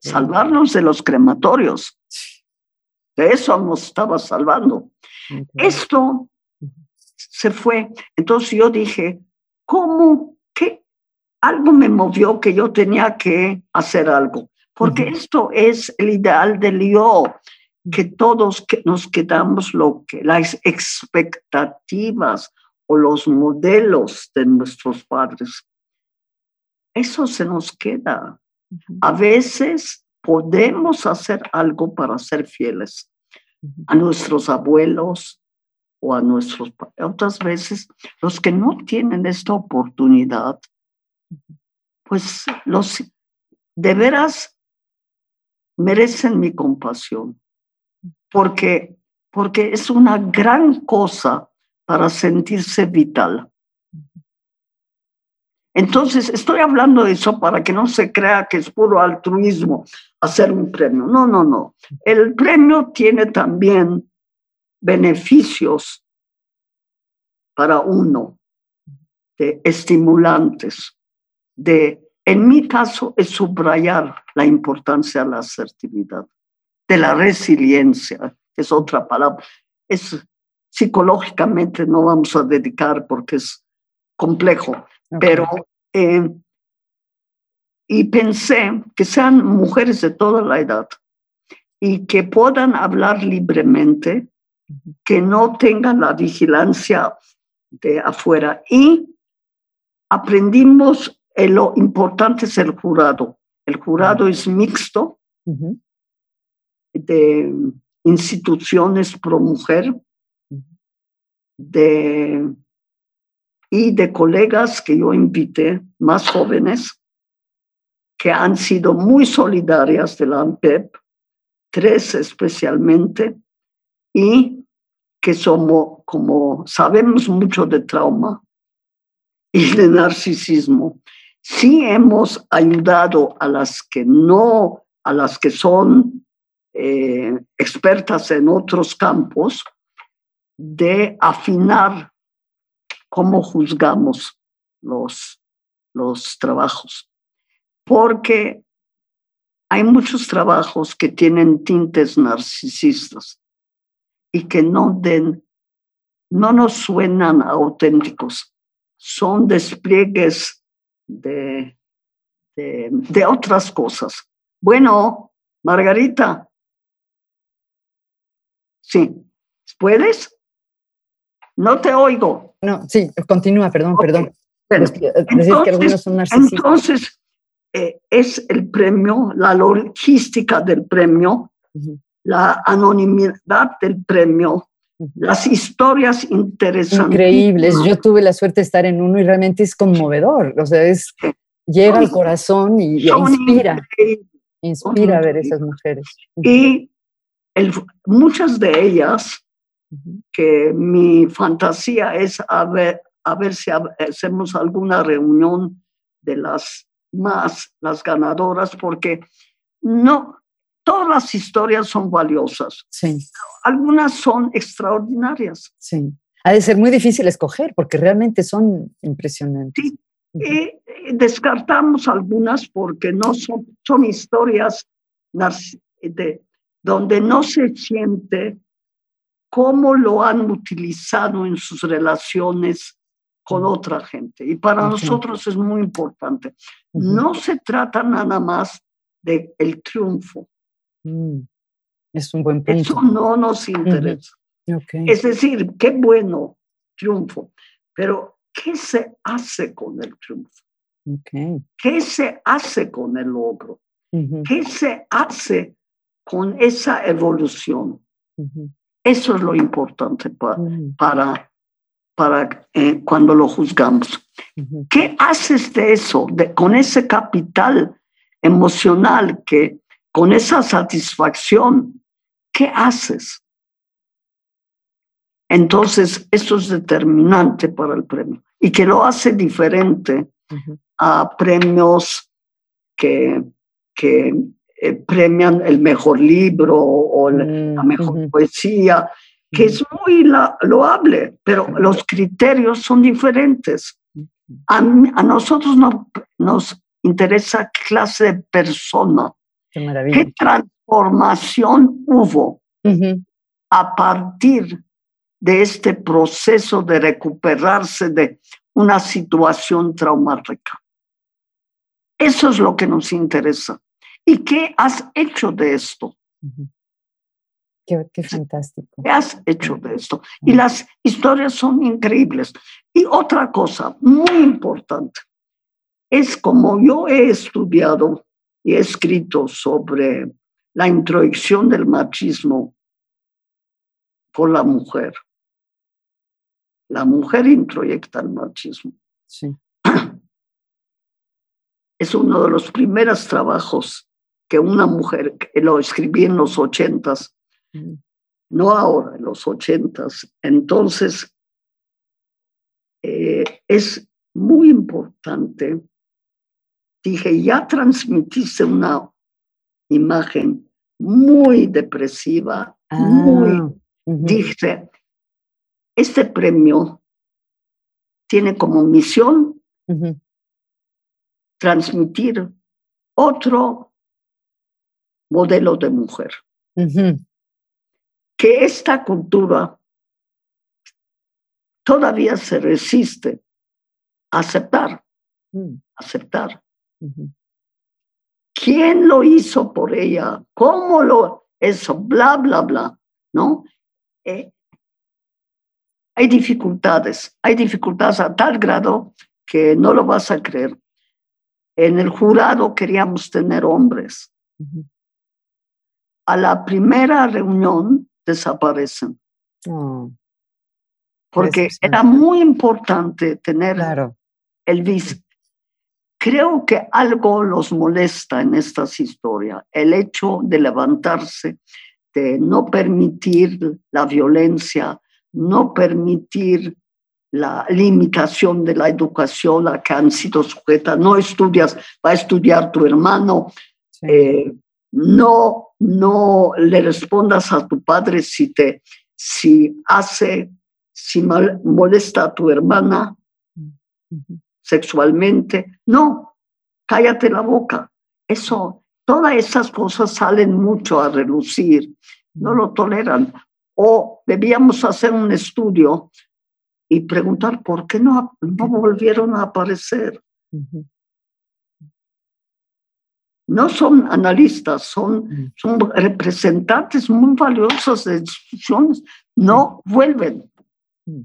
salvarnos de los crematorios. De eso nos estaba salvando. Esto se fue. Entonces yo dije, ¿cómo? ¿Qué? Algo me movió que yo tenía que hacer algo. Porque esto es el ideal del yo, que todos nos quedamos lo que las expectativas o los modelos de nuestros padres. Eso se nos queda. A veces podemos hacer algo para ser fieles a nuestros abuelos o a nuestros otras veces los que no tienen esta oportunidad pues los de veras merecen mi compasión porque porque es una gran cosa para sentirse vital entonces, estoy hablando de eso para que no se crea que es puro altruismo hacer un premio. No, no, no. El premio tiene también beneficios para uno, de estimulantes, de, en mi caso, es subrayar la importancia de la asertividad, de la resiliencia, es otra palabra. Es psicológicamente no vamos a dedicar porque es complejo, pero, eh, y pensé que sean mujeres de toda la edad y que puedan hablar libremente, que no tengan la vigilancia de afuera. Y aprendimos eh, lo importante es el jurado. El jurado es mixto de instituciones pro mujer, de y de colegas que yo invité, más jóvenes, que han sido muy solidarias de la ANPEP, tres especialmente, y que somos, como sabemos mucho de trauma y de narcisismo, sí hemos ayudado a las que no, a las que son eh, expertas en otros campos, de afinar cómo juzgamos los, los trabajos. Porque hay muchos trabajos que tienen tintes narcisistas y que no, den, no nos suenan auténticos. Son despliegues de, de, de otras cosas. Bueno, Margarita. Sí, ¿puedes? No te oigo. No, sí, continúa, perdón, perdón. entonces, eh, es el premio, la logística del premio, la anonimidad del premio, las historias interesantes. Increíbles. Yo tuve la suerte de estar en uno y realmente es conmovedor. O sea, es, llega al corazón y, inspira. Inspira a ver esas mujeres. Y muchas de ellas que mi fantasía es a ver, a ver si hacemos alguna reunión de las más, las ganadoras, porque no, todas las historias son valiosas. Sí. Algunas son extraordinarias. Sí. Ha de ser muy difícil escoger porque realmente son impresionantes. Sí. Y descartamos algunas porque no son, son historias de, donde no se siente cómo lo han utilizado en sus relaciones con otra gente. Y para nosotros es muy importante. No se trata nada más del el triunfo. Mm, es un buen punto. Eso no nos interesa. Es decir, qué bueno triunfo, pero ¿qué se hace con el triunfo? ¿Qué se hace con el logro? ¿Qué se hace con esa evolución? Eso es lo importante para, para, eh, cuando lo juzgamos. ¿Qué haces de eso, de, con ese capital emocional, que, con esa satisfacción? ¿Qué haces? Entonces, eso es determinante para el premio y que lo hace diferente a premios que, que eh, premian el mejor libro o la mm, mejor poesía, que es muy loable, pero los criterios son diferentes. A, nosotros no, nos interesa qué clase de persona Qué maravilla. ¿Qué transformación hubo a partir de este proceso de recuperarse de una situación traumática? Eso es lo que nos interesa. ¿Y qué has hecho de esto? Qué, fantástico. ¿Qué has hecho de esto? Y las historias son increíbles. Y otra cosa muy importante es como yo he estudiado y he escrito sobre la introducción del machismo por la mujer. La mujer introyecta el machismo. Sí. Es uno de los primeros trabajos que una mujer, que lo escribí en los ochentas, no ahora, en los ochentas. Entonces, eh, es muy importante. Dije, ya transmitiste una imagen muy depresiva, muy, ah, dije, este premio tiene como misión transmitir otro modelo de mujer que esta cultura todavía se resiste a aceptar, mm. aceptar. ¿Quién lo hizo por ella? ¿Cómo lo eso? Bla, bla, bla, ¿no? Eh, hay dificultades, hay dificultades a tal grado que no lo vas a creer. En el jurado queríamos tener hombres. A la primera reunión desaparecen. Porque era muy importante tener el vice. Creo que algo los molesta en estas historias, el hecho de levantarse, de no permitir la violencia, no permitir la limitación de la educación a que han sido sujetas. No estudias, va a estudiar tu hermano. Eh, no, no le respondas a tu padre si te, si hace, si molesta a tu hermana sexualmente. No, cállate la boca. Eso, todas esas cosas salen mucho a relucir. No lo toleran. O debíamos hacer un estudio y preguntar por qué no, no volvieron a aparecer no son analistas, son, mm. son representantes muy valiosos de instituciones, no vuelven. Mm,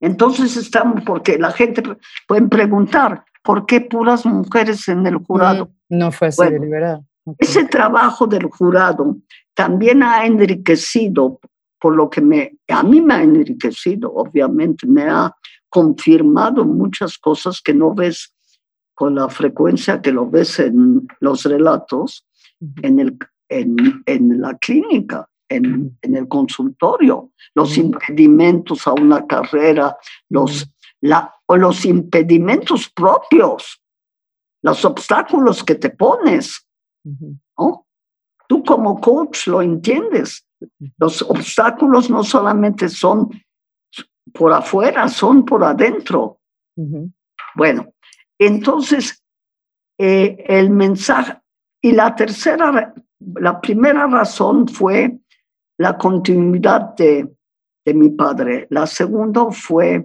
Entonces estamos, porque la gente puede preguntar, ¿por qué puras mujeres en el jurado? Mm, no fue así deliberado. Ese trabajo del jurado también ha enriquecido, por lo que me, a mí me ha enriquecido, obviamente, me ha confirmado muchas cosas que no ves con la frecuencia que lo ves en los relatos, en, el, en, en la clínica, en, en, el consultorio, los impedimentos a una carrera, los, la, o los impedimentos propios, los obstáculos que te pones. ¿no? Tú como coach lo entiendes. Los obstáculos no solamente son por afuera, son por adentro. Bueno, entonces, eh, el mensaje, y la tercera, la primera razón fue la continuidad de, de mi padre. La segunda fue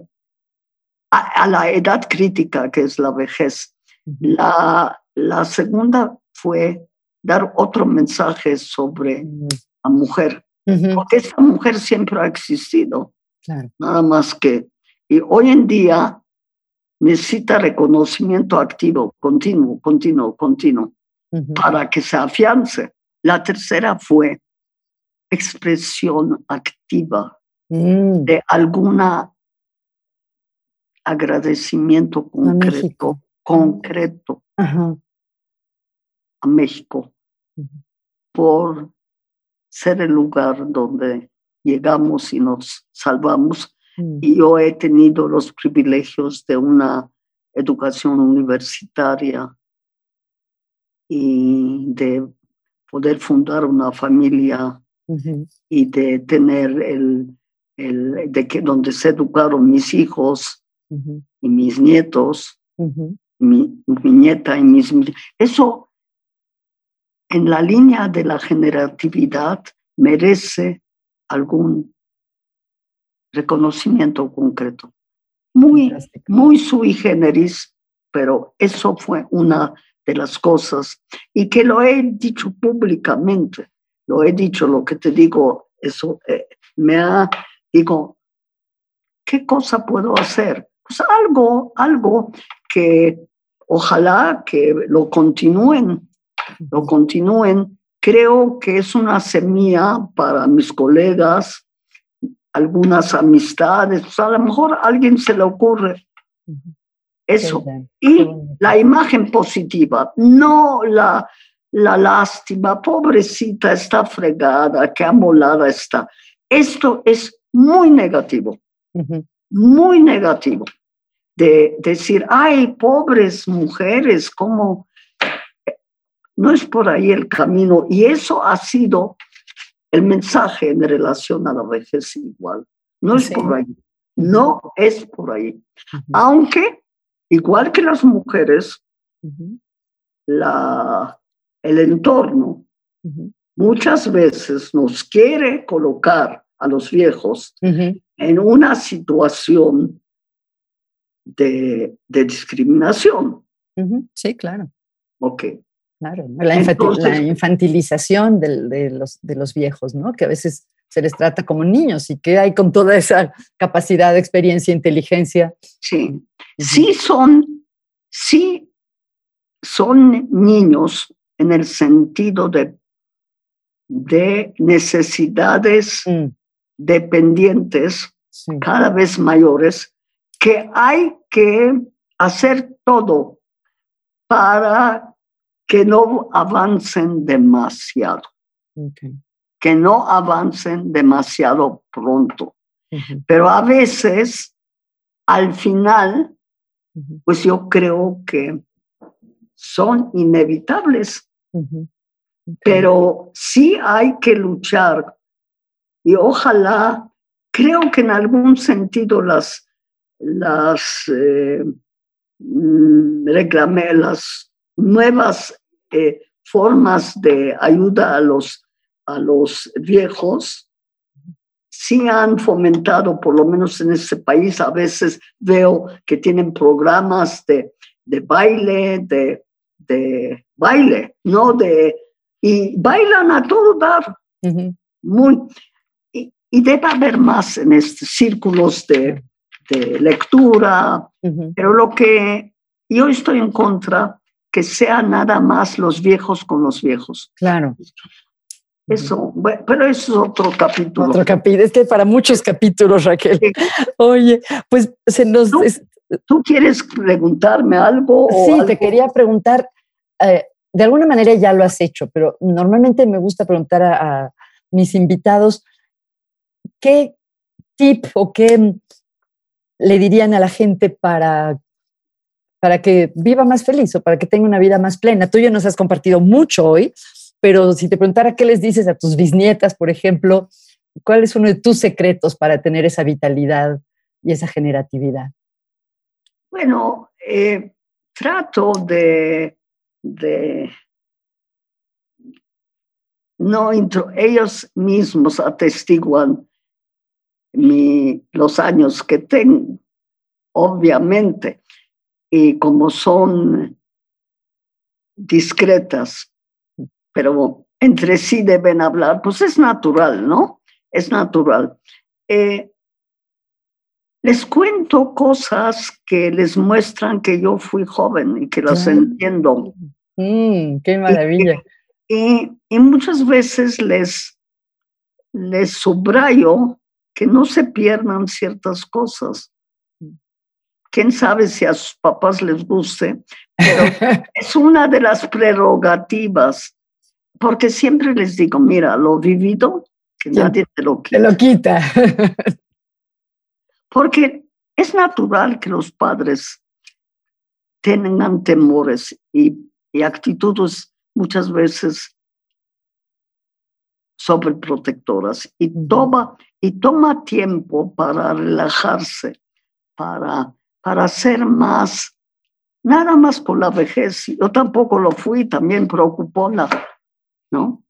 a, la edad crítica, que es la vejez. La, la segunda fue dar otro mensaje sobre la mujer, porque esa mujer siempre ha existido. Nada más que, y hoy en día necesita reconocimiento activo, continuo, continuo, continuo, para que se afiance. La tercera fue expresión activa mm. de alguna agradecimiento concreto, concreto a México por ser el lugar donde llegamos y nos salvamos Mm. Y yo he tenido los privilegios de una educación universitaria y de poder fundar una familia y de tener el, el, de que donde se educaron mis hijos y mis nietos, mi, mi, nieta y mis... Eso en la línea de la generatividad merece algún reconocimiento concreto. Muy, muy sui generis, pero eso fue una de las cosas y que lo he dicho públicamente, lo he dicho, lo que te digo, eso eh, me ha, digo, ¿qué cosa puedo hacer? Pues algo, algo que ojalá que lo continúen, lo continúen. Creo que es una semilla para mis colegas, algunas amistades, pues a lo mejor a alguien se le ocurre eso. Y la imagen positiva, no la, la lástima, pobrecita, está fregada, qué amolada está. Esto es muy negativo, muy negativo. De decir, ay, pobres mujeres, ¿cómo? No es por ahí el camino. Y eso ha sido el mensaje en relación a la vejez igual. No es por ahí. No es por ahí. Aunque, igual que las mujeres, la, el entorno muchas veces nos quiere colocar a los viejos en una situación de, de discriminación. Sí, claro. Ok. Claro, la, infantilización de, los, de los viejos, ¿no? Que a veces se les trata como niños y que hay con toda esa capacidad, experiencia, inteligencia. Sí, sí son, sí son niños en el sentido de, de necesidades mm. dependientes cada vez mayores, que hay que hacer todo para que no avancen demasiado. Que no avancen demasiado pronto. Pero a veces, al final, pues yo creo que son inevitables. Pero sí hay que luchar y ojalá, creo que en algún sentido las, las, eh, mm, las nuevas eh, formas de ayuda a los, a los viejos sí han fomentado, por lo menos en este país, a veces veo que tienen programas de, de baile, de, de, baile, ¿no? De, y bailan a todo dar. Muy, y, debe haber más en estos círculos de, de lectura, pero lo que yo estoy en contra que sea nada más los viejos con los viejos. Claro. Eso, pero eso es otro capítulo. Otro capítulo, es que para muchos capítulos, Raquel. Oye, pues se nos... ¿Tú, quieres preguntarme algo? sí, te quería preguntar, eh, de alguna manera ya lo has hecho, pero normalmente me gusta preguntar a, a mis invitados, ¿qué tip o qué le dirían a la gente para para que viva más feliz o para que tenga una vida más plena. Tú ya nos has compartido mucho hoy, pero si te preguntara qué les dices a tus bisnietas, por ejemplo, ¿cuál es uno de tus secretos para tener esa vitalidad y esa generatividad? Bueno, eh, trato de, no ellos mismos atestiguan los años que tengo, obviamente y como son discretas, pero entre sí deben hablar, pues es natural, ¿no? Es natural. Eh, les cuento cosas que les muestran que yo fui joven y que las entiendo. Mm, ¡Qué maravilla! Y, y, muchas veces les, les subrayo que no se pierdan ciertas cosas quién sabe si a sus papás les guste, pero (laughs) es una de las prerrogativas, porque siempre les digo, mira, lo vivido, que nadie te lo quita. Te lo quita. (laughs) porque es natural que los padres tengan temores y, actitudes muchas veces sobreprotectoras y toma, y toma tiempo para relajarse, para para ser más, nada más por la vejez. Yo tampoco lo fui, también preocupona, ¿no?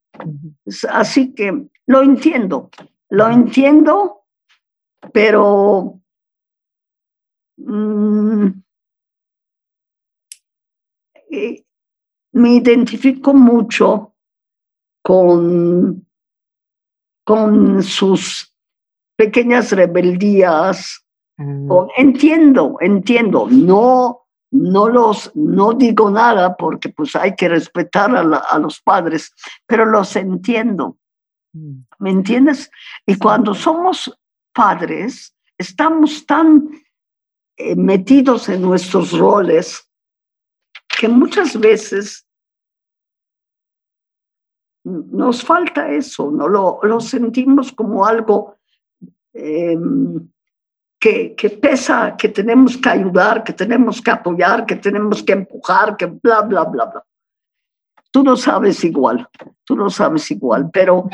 Así que lo entiendo, lo entiendo, pero mm, eh, me identifico mucho con, con sus pequeñas rebeldías. Ah. entiendo, entiendo, no no los, no digo nada porque pues hay que respetar a, los padres, pero los entiendo. Mm. ¿Me entiendes? Y cuando somos padres, estamos tan eh, metidos en nuestros roles que muchas veces nos falta eso, no lo, sentimos como algo em, que, pesa, que tenemos que ayudar, que tenemos que apoyar, que tenemos que empujar, que bla, bla, bla, bla. Tú lo sabes igual, tú lo sabes igual, pero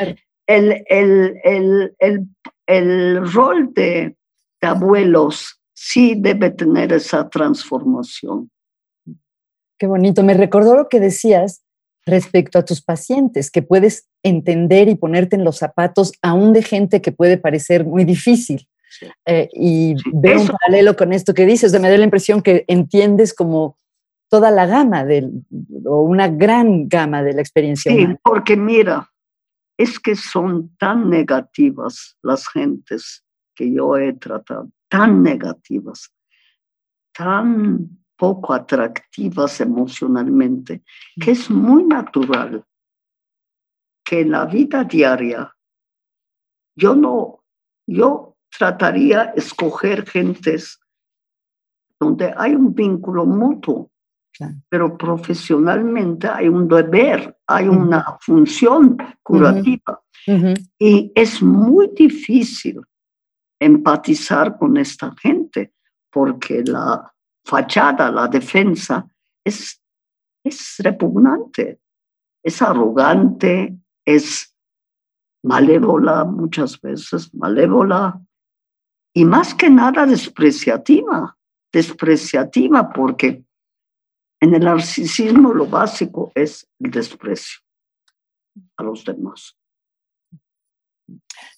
el, el, el, el, el rol de, de abuelos sí debe tener esa transformación. Qué bonito. Me recordó lo que decías respecto a tus pacientes, que puedes entender y ponerte en los zapatos aún de gente que puede parecer muy difícil. Eh, y veo un paralelo con esto que dices, me da la impresión que entiendes como toda la gama del, o una gran gama de la experiencia. Sí, porque mira, es que son tan negativas las gentes que yo he tratado, tan negativas, tan poco atractivas emocionalmente, que es muy natural que en la vida diaria yo no, yo trataría escoger gentes donde hay un vínculo mutuo, pero profesionalmente hay un deber, hay una función curativa. Y es muy difícil empatizar con esta gente porque la fachada, la defensa, es, es repugnante, es arrogante, es malévola muchas veces, malévola, y más que nada despreciativa, despreciativa porque en el narcisismo lo básico es el desprecio a los demás.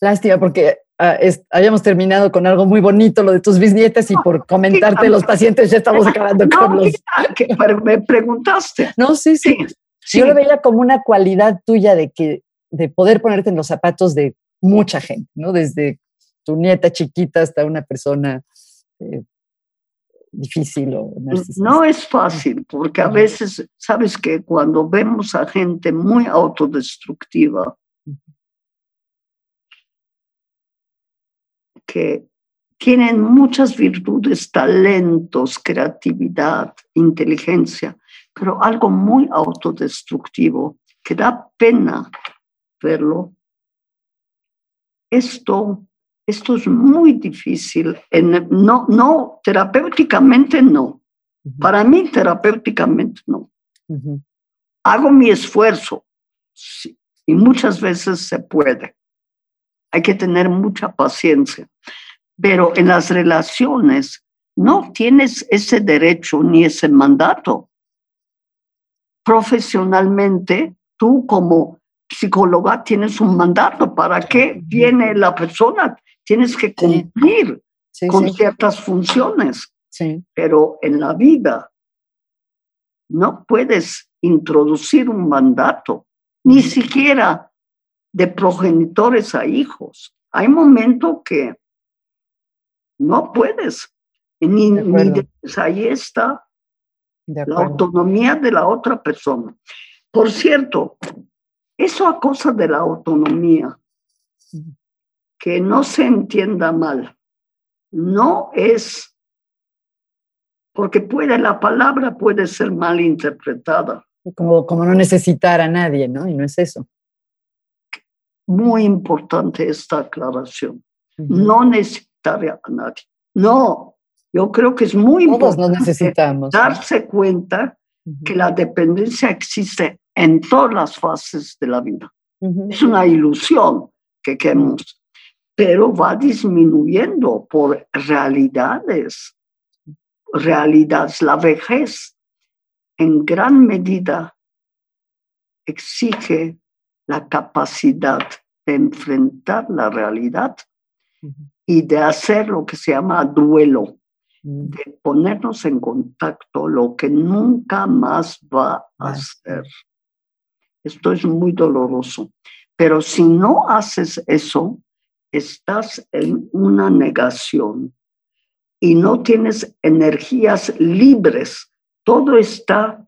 Lástima, porque ah, habíamos terminado con algo muy bonito, lo de tus bisnietas, y por comentarte los pacientes ya estamos acabando con los... Que, me preguntaste. No, sí, sí, sí. Yo lo veía como una cualidad tuya de, que, de poder ponerte en los zapatos de mucha gente, ¿no? Desde tu nieta chiquita hasta una persona eh, difícil o No es fácil, porque a veces, sabes que cuando vemos a gente muy autodestructiva, que tienen muchas virtudes, talentos, creatividad, inteligencia, pero algo muy autodestructivo que da pena verlo. Esto esto es muy difícil. no, no, terapéuticamente no. Para mí, terapéuticamente no. Hago mi esfuerzo y muchas veces se puede. Hay que tener mucha paciencia. Pero en las relaciones no tienes ese derecho ni ese mandato. Profesionalmente, tú como psicóloga tienes un mandato. ¿Para qué viene la persona? Tienes que cumplir con ciertas funciones, pero en la vida no puedes introducir un mandato, ni siquiera de progenitores a hijos. Hay momentos que no puedes, ni, ahí está la autonomía de la otra persona. Por cierto, eso a cosa de la autonomía que no se entienda mal, no es, porque puede, la palabra puede ser mal interpretada. Como, como no necesitar a nadie, ¿no? Y no es eso. Muy importante esta aclaración. No necesitar a nadie. No, yo creo que es muy importante necesitamos, darse cuenta que la dependencia existe en todas las fases de la vida. Es una ilusión que queremos pero va disminuyendo por realidades, realidades. La vejez en gran medida exige la capacidad de enfrentar la realidad y de hacer lo que se llama duelo, mm. de ponernos en contacto, lo que nunca más va a ser. Esto es muy doloroso. Pero si no haces eso, estás en una negación y no tienes energías libres. Todo está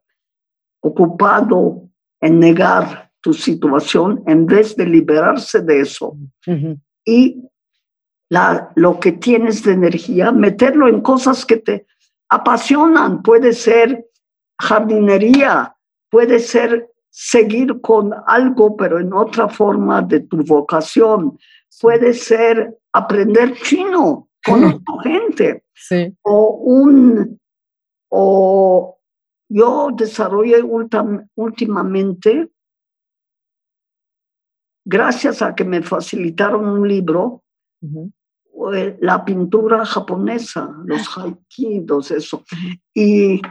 ocupado en negar tu situación en vez de liberarse de eso. Y la, lo que tienes de energía, meterlo en cosas que te apasionan. Puede ser jardinería, puede ser seguir con algo, pero en otra forma de tu vocación. Puede ser aprender chino con tu gente. Sí. O un, o yo desarrollé últimamente, gracias a que me facilitaron un libro, la pintura japonesa, los ah. haikidos, eso. Y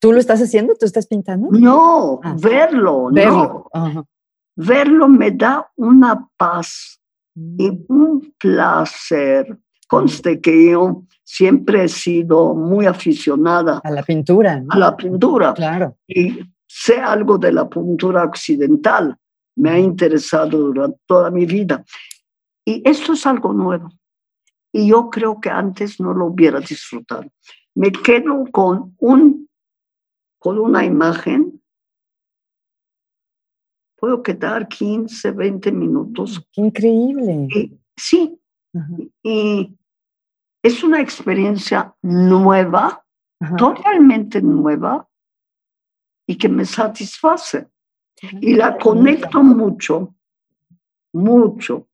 ¿Tú lo estás haciendo? ¿Tú estás pintando? No, ah, verlo, verlo. no. Verlo me da una paz y un placer. Conste que yo siempre he sido muy aficionada a la pintura. A la pintura. Claro. Y sé algo de la pintura occidental. Me ha interesado durante toda mi vida. Y esto es algo nuevo. Y yo creo que antes no lo hubiera disfrutado. Me quedo con un con una imagen, puedo quedar 15, 20 minutos. ¡Qué increíble! sí, y es una experiencia nueva, totalmente nueva, y que me satisface. Y la conecto mucho, mucho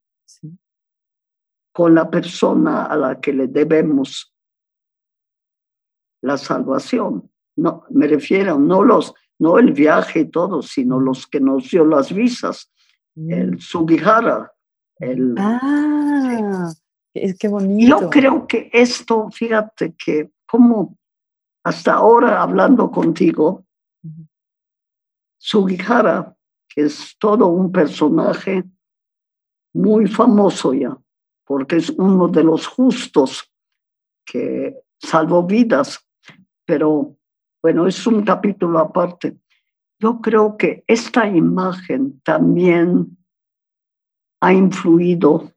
con la persona a la que le debemos la salvación. No, me refiero, no los, no el viaje y todo, sino los que nos dio las visas, el mm. Sugihara. El, ah, es que bonito. Yo creo que esto, fíjate que como hasta ahora hablando contigo, Sugihara, que es todo un personaje muy famoso ya, porque es uno de los justos que salvó vidas, pero bueno, es un capítulo aparte. Yo creo que esta imagen también ha influido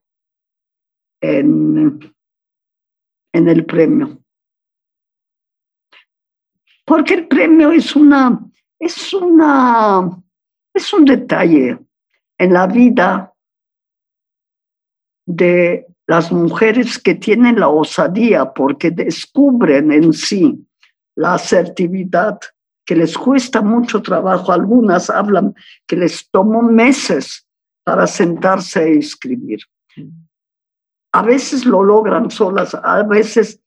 en, en el premio. Porque el premio es una, es una, es un detalle en la vida de las mujeres que tienen la osadía porque descubren en sí la asertividad, que les cuesta mucho trabajo. Algunas hablan que les tomó meses para sentarse a escribir. A veces lo logran solas, a veces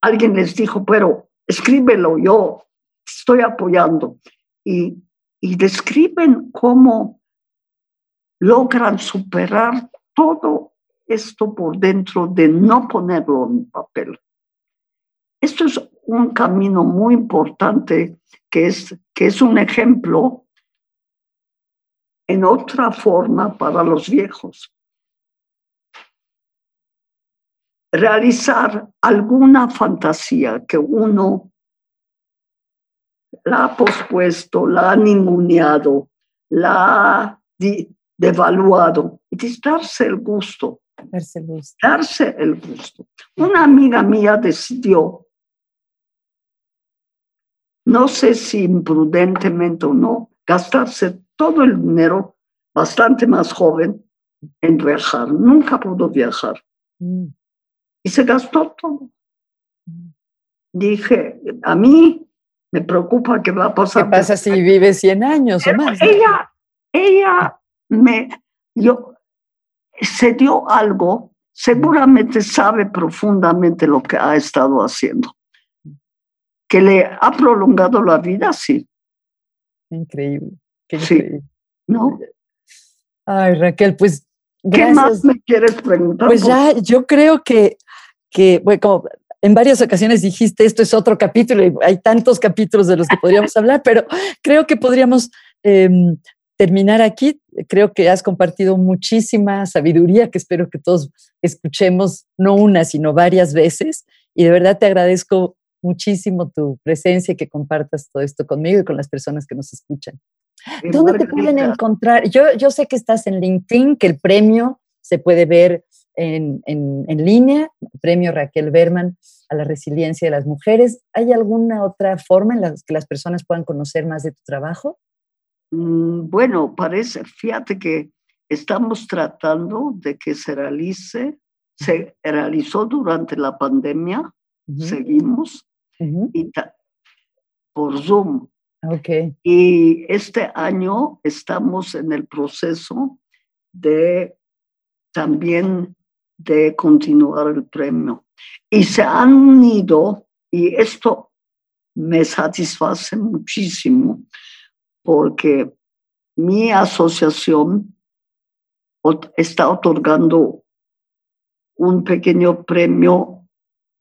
alguien les dijo, pero escríbelo, yo estoy apoyando. Y, y describen cómo logran superar todo esto por dentro de no ponerlo en papel. Esto es un camino muy importante que es, que es un ejemplo en otra forma para los viejos. Realizar alguna fantasía que uno la ha pospuesto, la ha ninguneado, la ha devaluado y darse el gusto. Darse el gusto. Darse el gusto. Una amiga mía decidió no sé si imprudentemente o no, gastarse todo el dinero, bastante más joven, en viajar. Nunca pudo viajar. Mm. Y se gastó todo. Mm. Dije, a mí me preocupa qué va a pasar. ¿Qué pasa si vive 100 años o más? Ella, ella me, yo, se dio algo, seguramente sabe profundamente lo que ha estado haciendo que le ha prolongado la vida, sí. Increíble. sí. ¿No? Ay, Raquel, pues. ¿Qué más me quieres preguntar? Pues ya, yo creo que, que bueno, como en varias ocasiones dijiste, esto es otro capítulo y hay tantos capítulos de los que podríamos (laughs) hablar, pero creo que podríamos em, terminar aquí. Creo que has compartido muchísima sabiduría que espero que todos escuchemos, no una, sino varias veces. Y de verdad te agradezco muchísimo tu presencia y que compartas todo esto conmigo y con las personas que nos escuchan. ¿Dónde te pueden encontrar? Yo, yo sé que estás en LinkedIn, que el premio se puede ver en, en, en línea, premio Raquel Berman a la resiliencia de las mujeres. ¿Hay alguna otra forma en la que las personas puedan conocer más de tu trabajo? Mm, bueno, parece, fíjate que estamos tratando de que se realice, se realizó durante la pandemia, seguimos, y por Zoom. Okay. Y este año estamos en el proceso de también de continuar el premio. Y se han unido, y esto me satisface muchísimo, porque mi asociación está otorgando un pequeño premio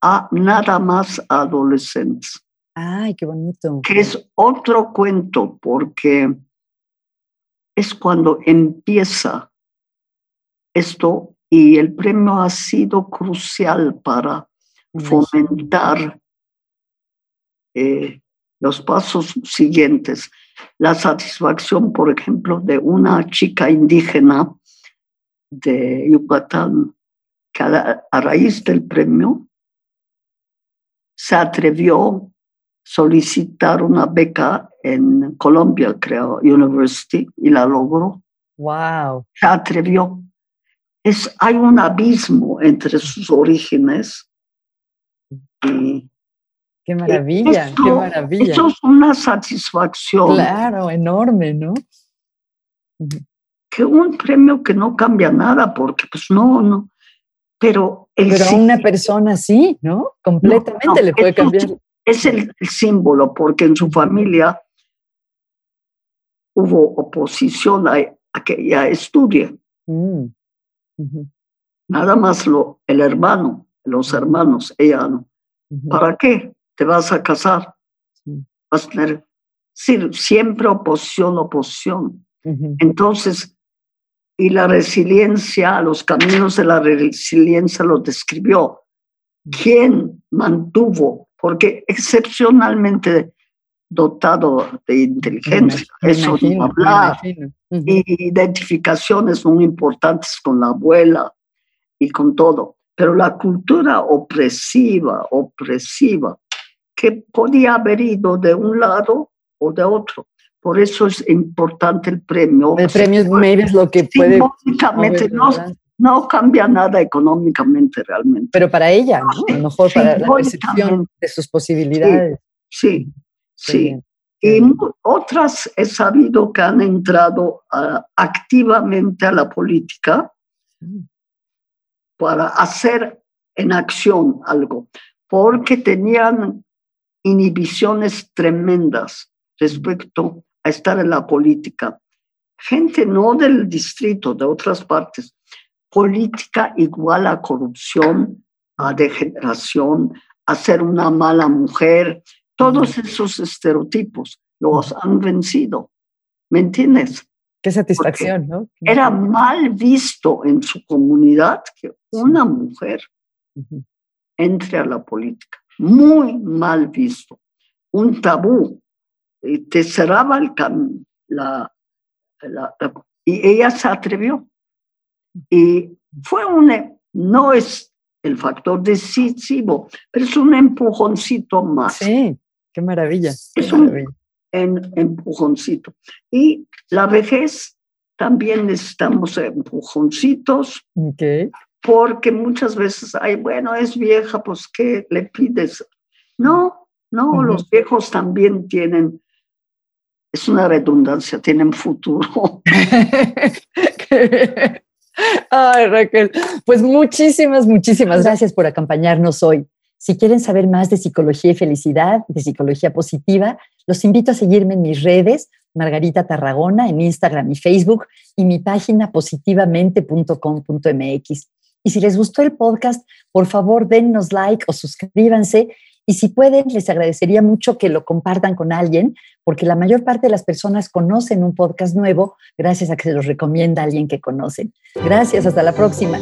a nada más adolescentes. Ay, qué bonito. Que es otro cuento, porque es cuando empieza esto y el premio ha sido crucial para fomentar eh, los pasos siguientes. La satisfacción, por ejemplo, de una chica indígena de Yucatán, que a, raíz del premio se atrevió a solicitar una beca en Columbia, creo, University, y la logró. Wow. Se atrevió es, hay un abismo entre sus orígenes y Qué maravilla, qué maravilla. Eso es una satisfacción. Claro, enorme, ¿no? Que un premio que no cambia nada, porque pues no, no. Pero, el pero a una persona sí, ¿no? Completamente le puede cambiar. Es el, símbolo, porque en su familia hubo oposición a, que ella estudie. Mm. Nada más lo, el hermano, los hermanos, ella no. ¿Para qué te vas a casar? Vas a tener siempre oposición, oposición. Entonces, y la resiliencia, los caminos de la resiliencia lo describió. ¿Quién mantuvo? Porque excepcionalmente dotado de inteligencia, eso no hablar, y identificaciones muy importantes con la abuela y con todo. Pero la cultura opresiva, opresiva, que podía haber ido de un lado o de otro. Por eso es importante el premio. El premio es lo que puede... No, no cambia nada económicamente realmente. Pero para ella, ¿no? A lo mejor para la percepción de sus posibilidades. sí. Sí. Y otras he sabido que han entrado activamente a la política para hacer en acción algo, porque tenían inhibiciones tremendas respecto a estar en la política. Gente no del distrito, de otras partes. Política igual a corrupción, a degeneración, a ser una mala mujer, todos esos estereotipos los han vencido. ¿Me entiendes? Qué satisfacción, ¿no? Era mal visto en su comunidad que una mujer entre a la política. Muy mal visto. Un tabú. Y te cerraba el camino. y ella se atrevió. Y fue un, no es el factor decisivo, pero es un empujoncito más. Sí. Qué maravilla. es un empujoncito. Y la vejez también necesitamos empujoncitos. Porque muchas veces, ay, bueno, es vieja, pues ¿qué le pides? No, no, los viejos también tienen, es una redundancia, tienen futuro. (laughs) Ay, Raquel, pues muchísimas, muchísimas gracias por acompañarnos hoy. Si quieren saber más de psicología y felicidad, de psicología positiva, los invito a seguirme en mis redes, Margarita Tarragona, en Instagram y Facebook, y mi página positivamente.com.mx. Y si les gustó el podcast, por favor dennos like o suscríbanse Y si pueden, les agradecería mucho que lo compartan con alguien, porque la mayor parte de las personas conocen un podcast nuevo gracias a que se los recomienda alguien que conocen. Gracias, hasta la próxima.